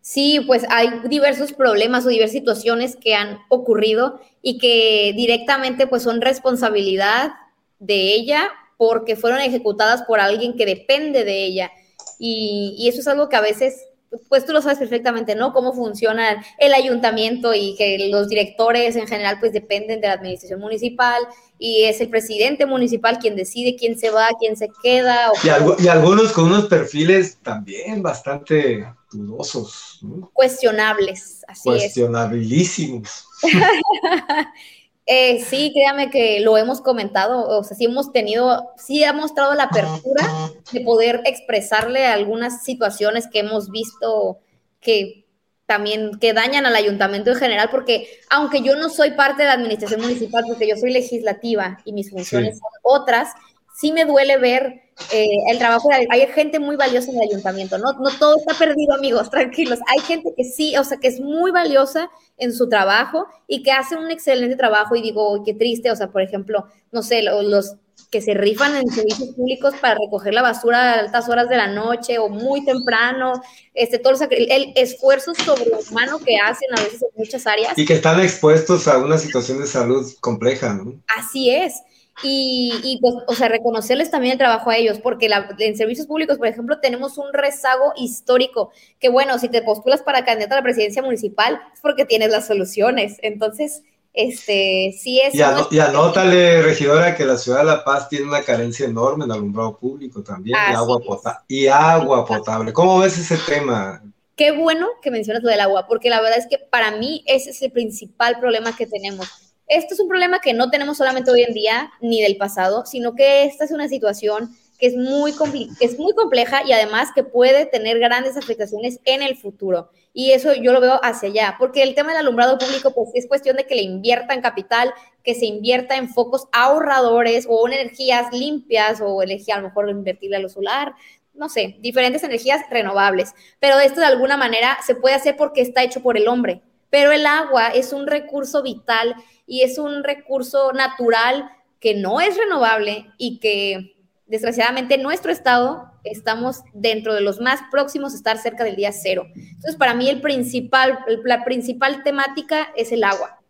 Sí, pues hay diversos problemas o diversas situaciones que han ocurrido y que directamente pues son responsabilidad de ella porque fueron ejecutadas por alguien que depende de ella. Y, y eso es algo que a veces pues tú lo sabes perfectamente, ¿no? Cómo funciona el ayuntamiento y que los directores en general pues dependen de la administración municipal y es el presidente municipal quien decide quién se va, quién se queda. y, algunos con unos perfiles también bastante dudosos. Cuestionables, así Cuestionabilísimos. Eh, sí, créame que lo hemos comentado, o sea, sí hemos tenido, sí ha mostrado la apertura de poder expresarle algunas situaciones que hemos visto que también que dañan al ayuntamiento en general, porque aunque yo no soy parte de la administración municipal, porque yo soy legislativa y mis funciones son otras, sí me duele ver eh, el trabajo de, hay gente muy valiosa en el ayuntamiento, ¿no? No todo está perdido, amigos, tranquilos. Hay gente que sí, o sea, que es muy valiosa en su trabajo y que hace un excelente trabajo y digo, qué triste, o sea, por ejemplo, no sé, los, que se rifan en servicios públicos para recoger la basura a altas horas de la noche o muy temprano, este, todo el, el esfuerzo sobrehumano que hacen a veces en muchas áreas. Y que están expuestos a una situación de salud compleja, ¿no? Así es. Y, y, pues, o sea, reconocerles también el trabajo a ellos, porque en servicios públicos, por ejemplo, tenemos un rezago histórico, que bueno, si te postulas para candidato a la presidencia municipal, es porque tienes las soluciones. Entonces, este, sí es... Y, anótale, regidora, que la ciudad de La Paz tiene una carencia enorme en alumbrado público también, y agua, y agua potable. ¿Cómo ves ese tema? Qué bueno que mencionas lo del agua, porque la verdad es que para mí ese es el principal problema que tenemos esto es un problema que no tenemos solamente hoy en día ni del pasado, sino que esta es una situación que es muy, compleja y además que puede tener grandes afectaciones en el futuro. Y eso yo lo veo hacia allá, porque el tema del alumbrado público pues es cuestión de que le invierta en capital, que se invierta en focos ahorradores o en energías limpias o energía a lo mejor invertirle a solar, no sé, diferentes energías renovables. Pero esto de alguna manera se puede hacer porque está hecho por el hombre. Pero el agua es un recurso vital y es un recurso natural que no es renovable y que desgraciadamente en nuestro estado estamos dentro de los más próximos a estar cerca del día cero. Entonces, para mí el principal, la principal temática es el agua.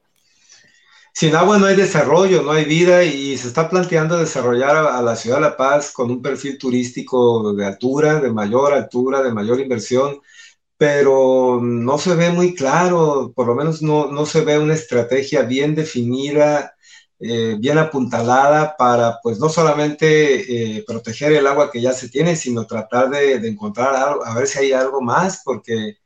Sin agua no hay desarrollo, no hay vida y se está planteando desarrollar a, la ciudad de La Paz con un perfil turístico de altura, de mayor altura, de mayor inversión pero no se ve muy claro, por lo menos no, no se ve una estrategia bien definida, eh, bien apuntalada para, pues, no solamente eh, proteger el agua que ya se tiene, sino tratar de, encontrar algo, a ver si hay algo más, porque,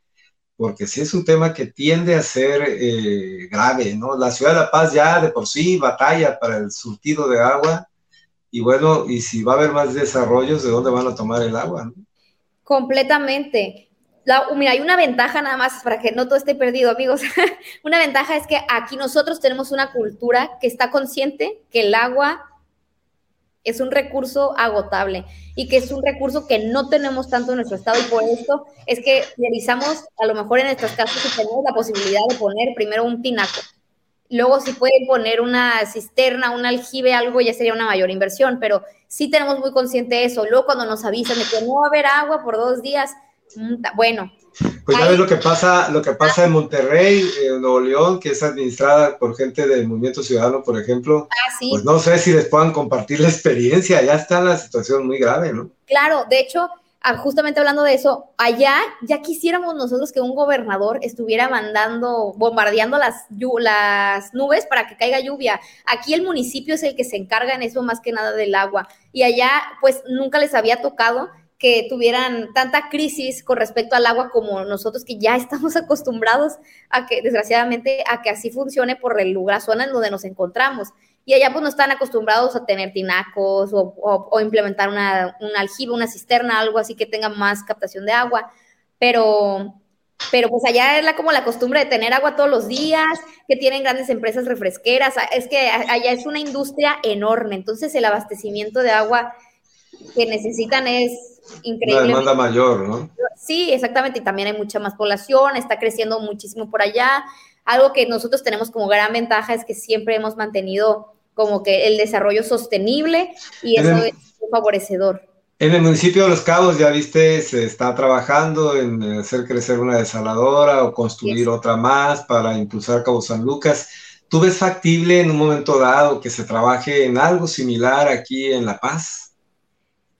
porque sí es un tema que tiende a ser eh, grave, ¿no? La ciudad de La Paz ya de por sí batalla para el surtido de agua, y bueno, y si va a haber más desarrollos, ¿de dónde van a tomar el agua? Completamente mira, hay una ventaja nada más para que no todo esté perdido, amigos. una ventaja es que aquí nosotros tenemos una cultura que está consciente que el agua es un recurso agotable y que es un recurso que no tenemos tanto en nuestro estado y por esto es que realizamos a lo mejor en nuestras casas si tenemos la posibilidad de poner primero un tinaco. Luego si pueden poner una cisterna, un aljibe, algo ya sería una mayor inversión, pero sí tenemos muy consciente eso. Luego cuando nos avisan de que no va a haber agua por dos días, bueno. Pues ya ves lo que pasa, lo que pasa en Monterrey, en Nuevo León, que es administrada por gente del Movimiento Ciudadano, por ejemplo. Ah, sí. Pues no sé si les puedan compartir la experiencia, ya está la situación muy grave, ¿no? Claro, de hecho, ah, justamente hablando de eso, allá ya quisiéramos nosotros que un gobernador estuviera mandando, bombardeando las, las nubes para que caiga lluvia. Aquí el municipio es el que se encarga en eso más que nada del agua. Y allá, pues nunca les había tocado que tuvieran tanta crisis con respecto al agua como nosotros que ya estamos acostumbrados a que, desgraciadamente, a que así funcione por el lugar, zona en donde nos encontramos. Y allá pues no están acostumbrados a tener tinacos o, implementar una, un aljibe, una cisterna, algo así que tenga más captación de agua. Pero, pero pues allá es la, como la costumbre de tener agua todos los días, que tienen grandes empresas refresqueras. Es que allá es una industria enorme, entonces el abastecimiento de agua que necesitan es increíble. Una demanda mayor, ¿no? Sí, exactamente, y también hay mucha más población, está creciendo muchísimo por allá. Algo que nosotros tenemos como gran ventaja es que siempre hemos mantenido como que el desarrollo sostenible y eso es favorecedor. En el municipio de Los Cabos, ya viste, se está trabajando en hacer crecer una desaladora o construir otra más para impulsar Cabo San Lucas. ¿Tú ves factible en un momento dado que se trabaje en algo similar aquí en La Paz?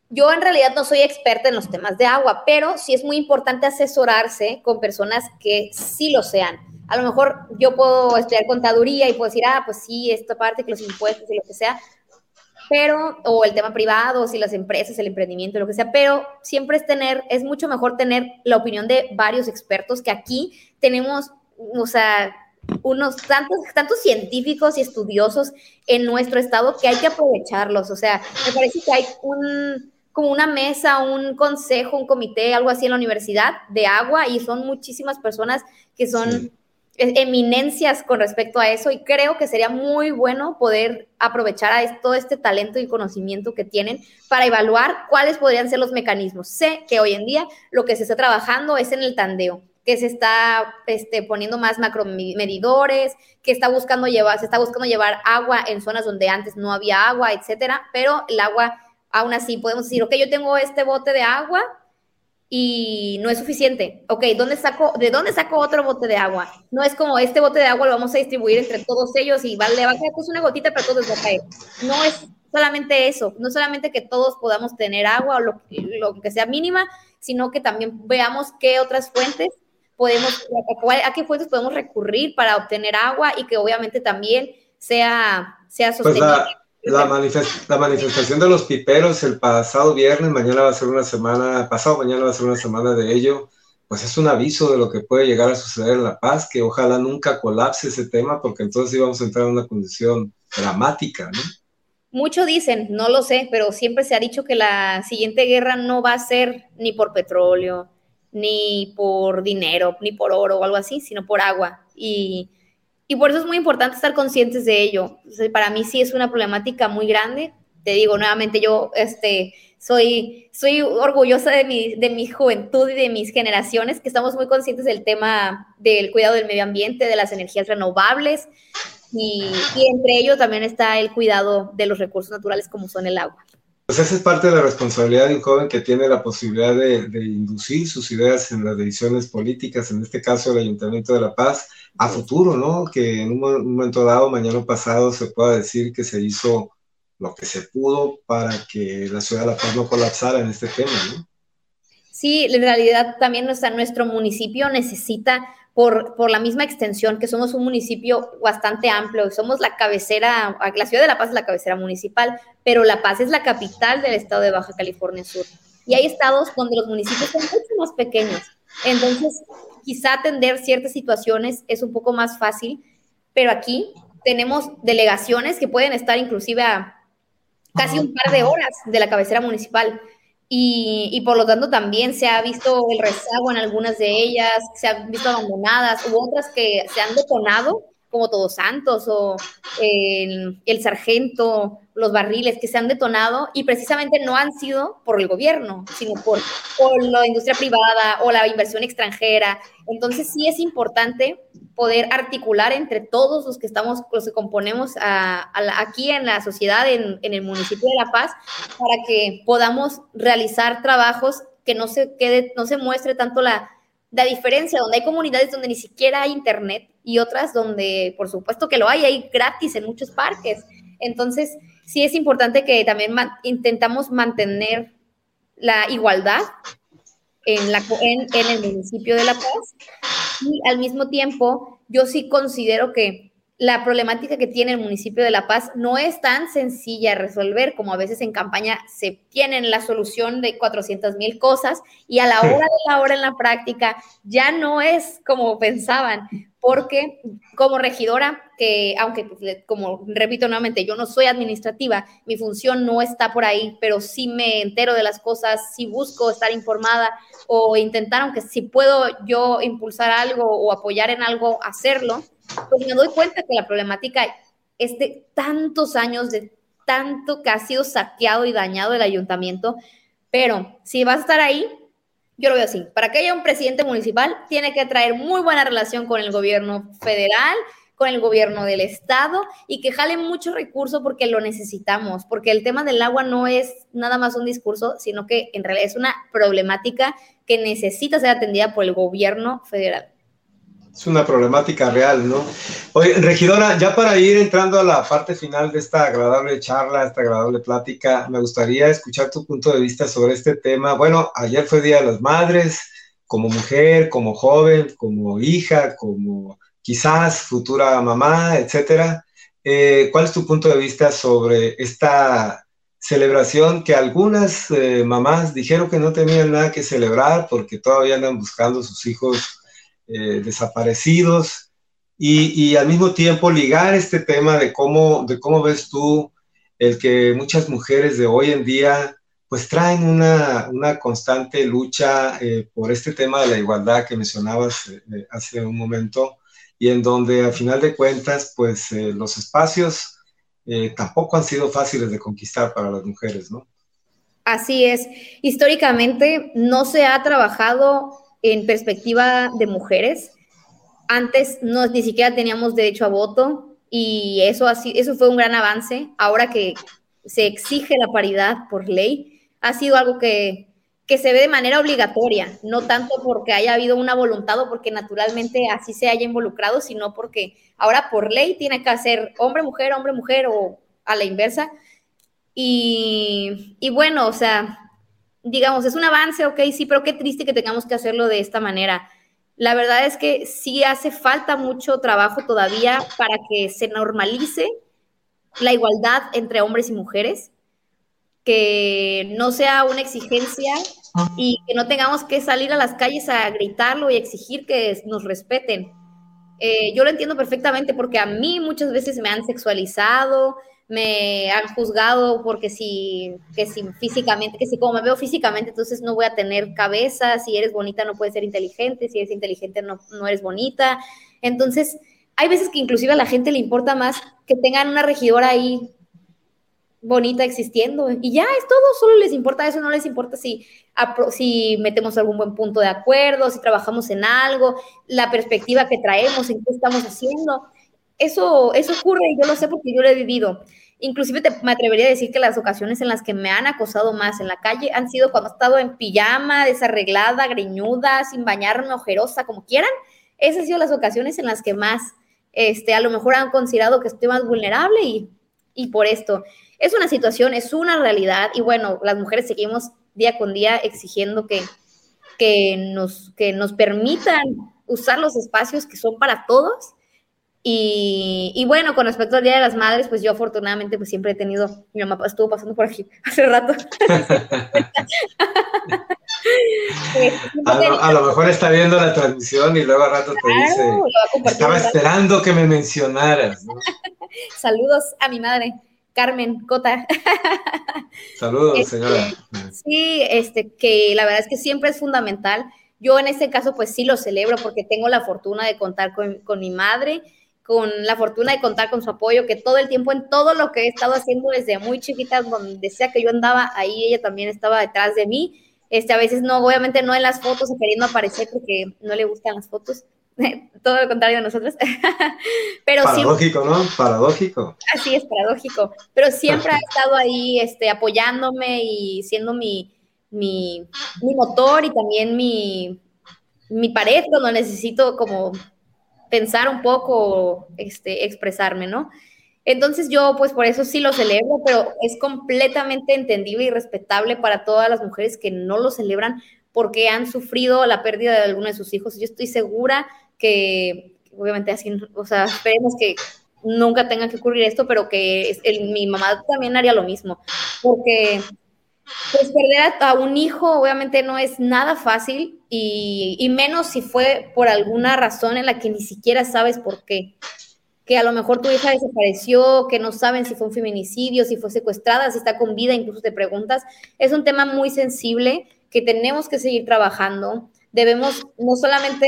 Yo en realidad no soy experta en los temas de agua, pero sí es muy importante asesorarse con personas que sí lo sean. A lo mejor yo puedo estudiar contaduría y puedo decir, ah, pues sí, esta parte que los impuestos y lo que sea, pero, o el tema privado, si las empresas, el emprendimiento, lo que sea, pero siempre es tener, es mucho mejor tener la opinión de varios expertos que aquí tenemos, o sea, unos tantos, tantos científicos y estudiosos en nuestro estado que hay que aprovecharlos. O sea, me parece que hay un, como una mesa, un consejo, un comité, algo así en la universidad de agua y son muchísimas personas que son eminencias con respecto a eso y creo que sería muy bueno poder aprovechar a todo este talento y conocimiento que tienen para evaluar cuáles podrían ser los mecanismos. Sé que hoy en día lo que se está trabajando es en el tandeo, que se está este, poniendo más macromedidores, que está buscando llevar, se está buscando llevar agua en zonas donde antes no había agua, etcétera, pero el agua aún así podemos decir, ok, yo tengo este bote de agua y no es suficiente. Ok, ¿dónde saco, ¿de dónde saco otro bote de agua? No es como este bote de agua lo vamos a distribuir entre todos ellos y vale, va a caer pues una gotita, pero todos va a caer. No es solamente eso, no solamente que todos podamos tener agua o lo, lo que sea mínima, sino que también veamos qué otras fuentes podemos, a qué fuentes podemos recurrir para obtener agua y que obviamente también sea, sea pues sostenible. La, manifestación de los piperos el pasado viernes, mañana va a ser una semana, pasado mañana va a ser una semana de ello, pues es un aviso de lo que puede llegar a suceder en La Paz, que ojalá nunca colapse ese tema, porque entonces íbamos a entrar en una condición dramática, ¿no? Mucho dicen, no lo sé, pero siempre se ha dicho que la siguiente guerra no va a ser ni por petróleo, ni por dinero, ni por oro o algo así, sino por agua. Y y por eso es muy importante estar conscientes de ello. para mí sí es una problemática muy grande. Te digo nuevamente, yo este, soy, soy orgullosa de mi, de mi juventud y de mis generaciones, que estamos muy conscientes del tema del cuidado del medio ambiente, de las energías renovables, y, entre ello también está el cuidado de los recursos naturales como son el agua. Pues esa es parte de la responsabilidad de un joven que tiene la posibilidad de, de, inducir sus ideas en las decisiones políticas, en este caso el Ayuntamiento de La Paz, a futuro, ¿no? Que en un momento dado, mañana pasado, se pueda decir que se hizo lo que se pudo para que la ciudad de La Paz no colapsara en este tema, ¿no? Sí, en realidad también nuestra, nuestro municipio necesita, por, por, la misma extensión, que somos un municipio bastante amplio, somos la cabecera, la ciudad de La Paz es la cabecera municipal, pero La Paz es la capital del estado de Baja California Sur. Y hay estados donde los municipios son mucho más pequeños. Entonces, quizá atender ciertas situaciones es un poco más fácil, pero aquí tenemos delegaciones que pueden estar inclusive a casi un par de horas de la cabecera municipal. Y, por lo tanto también se ha visto el rezago en algunas de ellas, se han visto abandonadas, u otras que se han detonado, como Todos Santos o el, el Sargento los barriles que se han detonado y precisamente no han sido por el gobierno, sino por, la industria privada o la inversión extranjera. Entonces sí es importante poder articular entre todos los que estamos, los que componemos aquí en la sociedad, en, en el municipio de La Paz, para que podamos realizar trabajos que no se quede, no se muestre tanto la la diferencia, donde hay comunidades donde ni siquiera hay internet y otras donde, por supuesto que lo hay, hay gratis en muchos parques. Entonces, sí es importante que también intentamos mantener la igualdad en, la, en, en el municipio de La Paz y al mismo tiempo yo sí considero que la problemática que tiene el municipio de La Paz no es tan sencilla de resolver como a veces en campaña se tienen la solución de 400 mil cosas y a la hora de la hora en la práctica ya no es como pensaban, porque como regidora, que aunque como repito nuevamente, yo no soy administrativa, mi función no está por ahí, pero sí me entero de las cosas, sí busco estar informada o intentar, aunque si puedo yo impulsar algo o apoyar en algo, hacerlo pues me doy cuenta que la problemática es de tantos años, de tanto que ha sido saqueado y dañado el ayuntamiento, pero si vas a estar ahí, yo lo veo así, para que haya un presidente municipal, tiene que traer muy buena relación con el gobierno federal, con el gobierno del estado y que jale mucho recurso porque lo necesitamos, porque el tema del agua no es nada más un discurso, sino que en realidad es una problemática que necesita ser atendida por el gobierno federal. Es una problemática real, ¿no? Oye, regidora, ya para ir entrando a la parte final de esta agradable charla, esta agradable plática, me gustaría escuchar tu punto de vista sobre este tema. Bueno, ayer fue Día de las Madres, como mujer, como joven, como hija, como quizás futura mamá, etcétera. Eh, ¿Cuál es tu punto de vista sobre esta celebración que algunas eh, mamás dijeron que no tenían nada que celebrar porque todavía andan buscando sus hijos eh, desaparecidos y, al mismo tiempo ligar este tema de cómo, de cómo ves tú el que muchas mujeres de hoy en día pues traen una, constante lucha eh, por este tema de la igualdad que mencionabas eh, hace un momento y en donde a final de cuentas pues los espacios tampoco han sido fáciles de conquistar para las mujeres, ¿no? Así es. Históricamente no se ha trabajado en perspectiva de mujeres. Antes no, ni siquiera teníamos derecho a voto y eso, así, eso fue un gran avance. Ahora que se exige la paridad por ley, ha sido algo que, que se ve de manera obligatoria, no tanto porque haya habido una voluntad o porque naturalmente así se haya involucrado, sino porque ahora por ley tiene que hacer hombre, mujer, hombre, mujer o a la inversa. Y, y bueno, o sea, digamos, es un avance, ok, sí, pero qué triste que tengamos que hacerlo de esta manera. La verdad es que sí hace falta mucho trabajo todavía para que se normalice la igualdad entre hombres y mujeres, que no sea una exigencia y que no tengamos que salir a las calles a gritarlo y exigir que nos respeten. Eh, yo lo entiendo perfectamente porque a mí muchas veces me han sexualizado, me han juzgado porque si, que si físicamente, que si como me veo físicamente, entonces no voy a tener cabeza, si eres bonita no puedes ser inteligente, si eres inteligente no, no eres bonita. Entonces, hay veces que inclusive a la gente le importa más que tengan una regidora ahí bonita existiendo y ya es todo, solo les importa eso, no les importa si, si metemos algún buen punto de acuerdo, si trabajamos en algo, la perspectiva que traemos, en qué estamos haciendo. Eso, eso ocurre y yo lo sé porque yo lo he vivido. Inclusive te, me atrevería a decir que las ocasiones en las que me han acosado más en la calle han sido cuando he estado en pijama, desarreglada, greñuda, sin bañarme, ojerosa, como quieran. Esas han sido las ocasiones en las que más, este, a lo mejor han considerado que estoy más vulnerable y, y por esto. Es una situación, es una realidad y bueno, las mujeres seguimos día con día exigiendo que, que, nos, que nos permitan usar los espacios que son para todos y, bueno, con respecto al Día de las Madres, pues yo afortunadamente pues siempre he tenido, mi mamá estuvo pasando por aquí hace rato. a, lo, mejor está viendo la transmisión y luego a rato te dice, estaba esperando que me mencionaras. Saludos a mi madre, Carmen Cota. Saludos, este, señora. Sí, este, que la verdad es que siempre es fundamental. Yo en este caso pues sí lo celebro porque tengo la fortuna de contar con, con mi madre con la fortuna de contar con su apoyo, que todo el tiempo en todo lo que he estado haciendo desde muy chiquita, donde decía que yo andaba, ahí ella también estaba detrás de mí. Este, a veces no, obviamente no en las fotos, queriendo aparecer porque no le gustan las fotos, todo lo contrario de nosotros. Pero paradójico, ¿no? Paradójico. Así es, paradójico. Pero siempre ha estado ahí este, apoyándome y siendo mi, mi, mi motor y también mi, mi pared, cuando necesito como pensar un poco, este, expresarme, ¿no? Entonces yo, pues por eso sí lo celebro, pero es completamente entendible y respetable para todas las mujeres que no lo celebran porque han sufrido la pérdida de alguno de sus hijos. Yo estoy segura que, obviamente así, o sea, esperemos que nunca tenga que ocurrir esto, pero que mi mamá también haría lo mismo, porque pues perder a, un hijo obviamente no es nada fácil y, menos si fue por alguna razón en la que ni siquiera sabes por qué. Que a lo mejor tu hija desapareció, que no saben si fue un feminicidio, si fue secuestrada, si está con vida, incluso te preguntas. Es un tema muy sensible que tenemos que seguir trabajando. Debemos no solamente,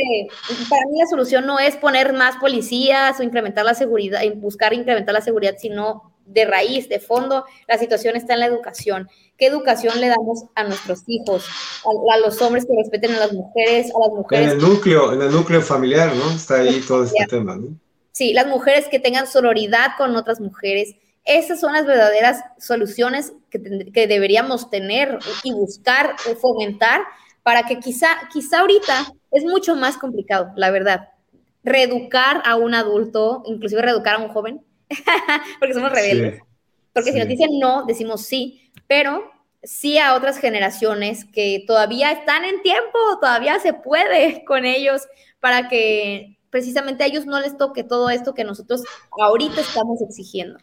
para mí la solución no es poner más policías o incrementar la seguridad, buscar incrementar la seguridad, sino de raíz, de fondo, la situación está en la educación. ¿Qué educación le damos a nuestros hijos? A, los hombres que respeten a las mujeres, a las mujeres. En el núcleo, en el núcleo familiar, ¿no? Está ahí todo este tema, ¿no? Sí, las mujeres que tengan sororidad con otras mujeres. Esas son las verdaderas soluciones que, que deberíamos tener y buscar fomentar para que quizá, quizá ahorita es mucho más complicado, la verdad. Reeducar a un adulto, inclusive reeducar a un joven, porque somos rebeldes. porque si nos dicen no, decimos sí, pero sí a otras generaciones que todavía están en tiempo, todavía se puede con ellos para que precisamente a ellos no les toque todo esto que nosotros ahorita estamos exigiendo.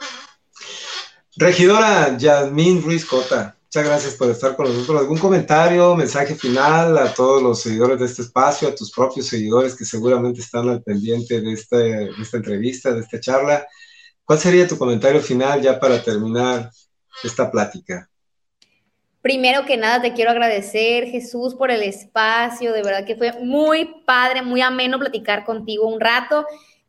Regidora Yasmín Ruiz Cota, muchas gracias por estar con nosotros. ¿Algún comentario, mensaje final a todos los seguidores de este espacio, a tus propios seguidores que seguramente están al pendiente de, este, de esta entrevista, de esta charla? ¿Cuál sería tu comentario final ya para terminar esta plática? Primero que nada, te quiero agradecer, Jesús, por el espacio. De verdad que fue muy padre, muy ameno platicar contigo un rato.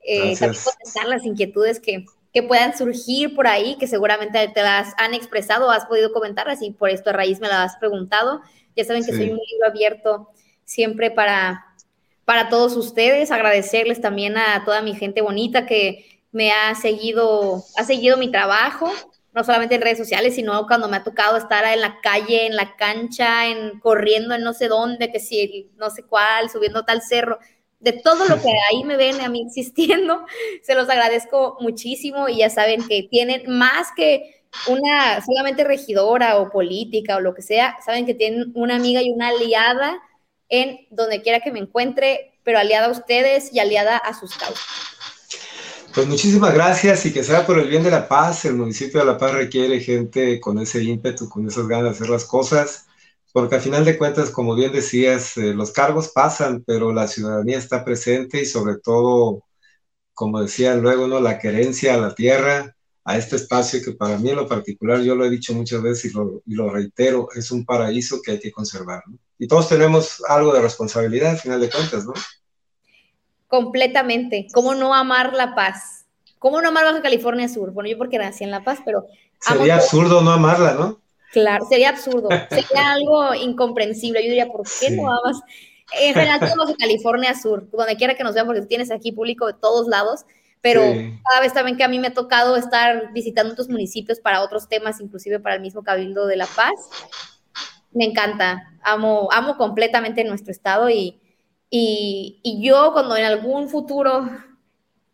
Eh, también contestar las inquietudes que, que, puedan surgir por ahí, que seguramente te las han expresado, has podido comentarlas y por esto a raíz me las has preguntado. Ya saben que soy un libro abierto siempre para, para todos ustedes. Agradecerles también a toda mi gente bonita que me ha seguido, ha seguido mi trabajo, no solamente en redes sociales, sino cuando me ha tocado estar en la calle, en la cancha, en corriendo en no sé dónde, que si no sé cuál, subiendo tal cerro, de todo lo que ahí me ven a mí existiendo, se los agradezco muchísimo y ya saben que tienen más que una solamente regidora o política o lo que sea, saben que tienen una amiga y una aliada en donde quiera que me encuentre, pero aliada a ustedes y aliada a sus causas. Pues muchísimas gracias y que sea por el bien de La Paz. El municipio de La Paz requiere gente con ese ímpetu, con esas ganas de hacer las cosas, porque al final de cuentas, como bien decías, eh, los cargos pasan, pero la ciudadanía está presente y sobre todo, como decía luego, ¿no? la querencia a la tierra, a este espacio que para mí en lo particular, yo lo he dicho muchas veces y lo, reitero, es un paraíso que hay que conservar. Y todos tenemos algo de responsabilidad al final de cuentas, ¿no? Completamente. ¿Cómo no amar La Paz? ¿Cómo no amar Baja California Sur? Bueno, yo porque nací en La Paz, pero... Sería absurdo no amarla, ¿no? Claro, sería absurdo. Sería algo incomprensible. Yo diría, ¿por qué no amas? En general, Baja California Sur, donde quiera que nos vean, porque tienes aquí público de todos lados, pero cada vez también que a mí me ha tocado estar visitando otros municipios para otros temas, inclusive para el mismo Cabildo de La Paz, me encanta. Amo, amo completamente nuestro estado y, y, yo cuando en algún futuro,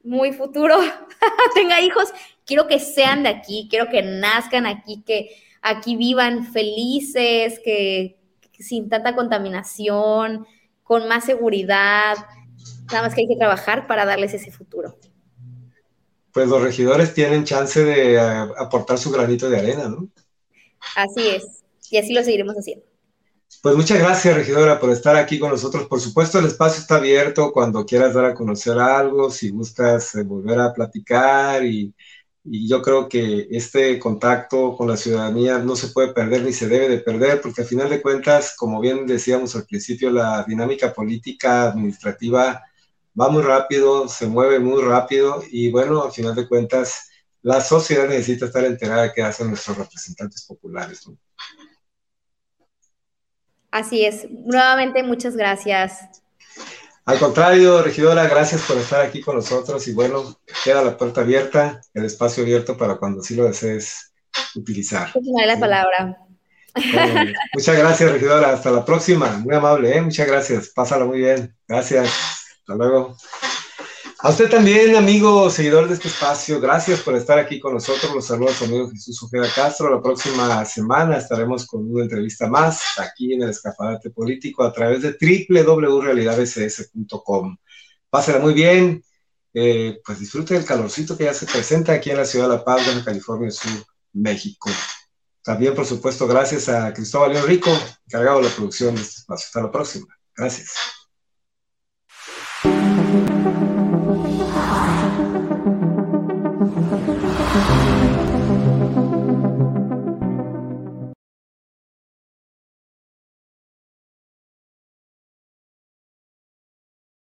muy futuro, tenga hijos, quiero que sean de aquí, quiero que nazcan aquí, que aquí vivan felices, que, sin tanta contaminación, con más seguridad. Nada más que hay que trabajar para darles ese futuro. Pues los regidores tienen chance de eh, aportar su granito de arena, ¿no? Así es, y así lo seguiremos haciendo. Pues muchas gracias, regidora, por estar aquí con nosotros. Por supuesto, el espacio está abierto cuando quieras dar a conocer algo, si gustas eh, volver a platicar y, yo creo que este contacto con la ciudadanía no se puede perder ni se debe de perder, porque al final de cuentas, como bien decíamos al principio, la dinámica política administrativa va muy rápido, se mueve muy rápido y bueno, al final de cuentas, la sociedad necesita estar enterada de qué hacen nuestros representantes populares. Así es. Nuevamente, muchas gracias. Al contrario, regidora, gracias por estar aquí con nosotros y bueno, queda la puerta abierta, el espacio abierto para cuando sí lo desees utilizar. la palabra. muchas gracias, regidora. Hasta la próxima. Muy amable, ¿eh? Muchas gracias. Pásala muy bien. Gracias. Hasta luego. A usted también, amigo, seguidor de este espacio, gracias por estar aquí con nosotros. Los saludos amigo Jesús Ojeda Castro. La próxima semana estaremos con una entrevista más aquí en el Escaparate Político a través de www.realidadss.com. Pásela muy bien. Eh, pues disfrute del calorcito que ya se presenta aquí en la ciudad de La Paz, en California Sur, México. También, por supuesto, gracias a Cristóbal León Rico, encargado de la producción de este espacio. Hasta la próxima. Gracias.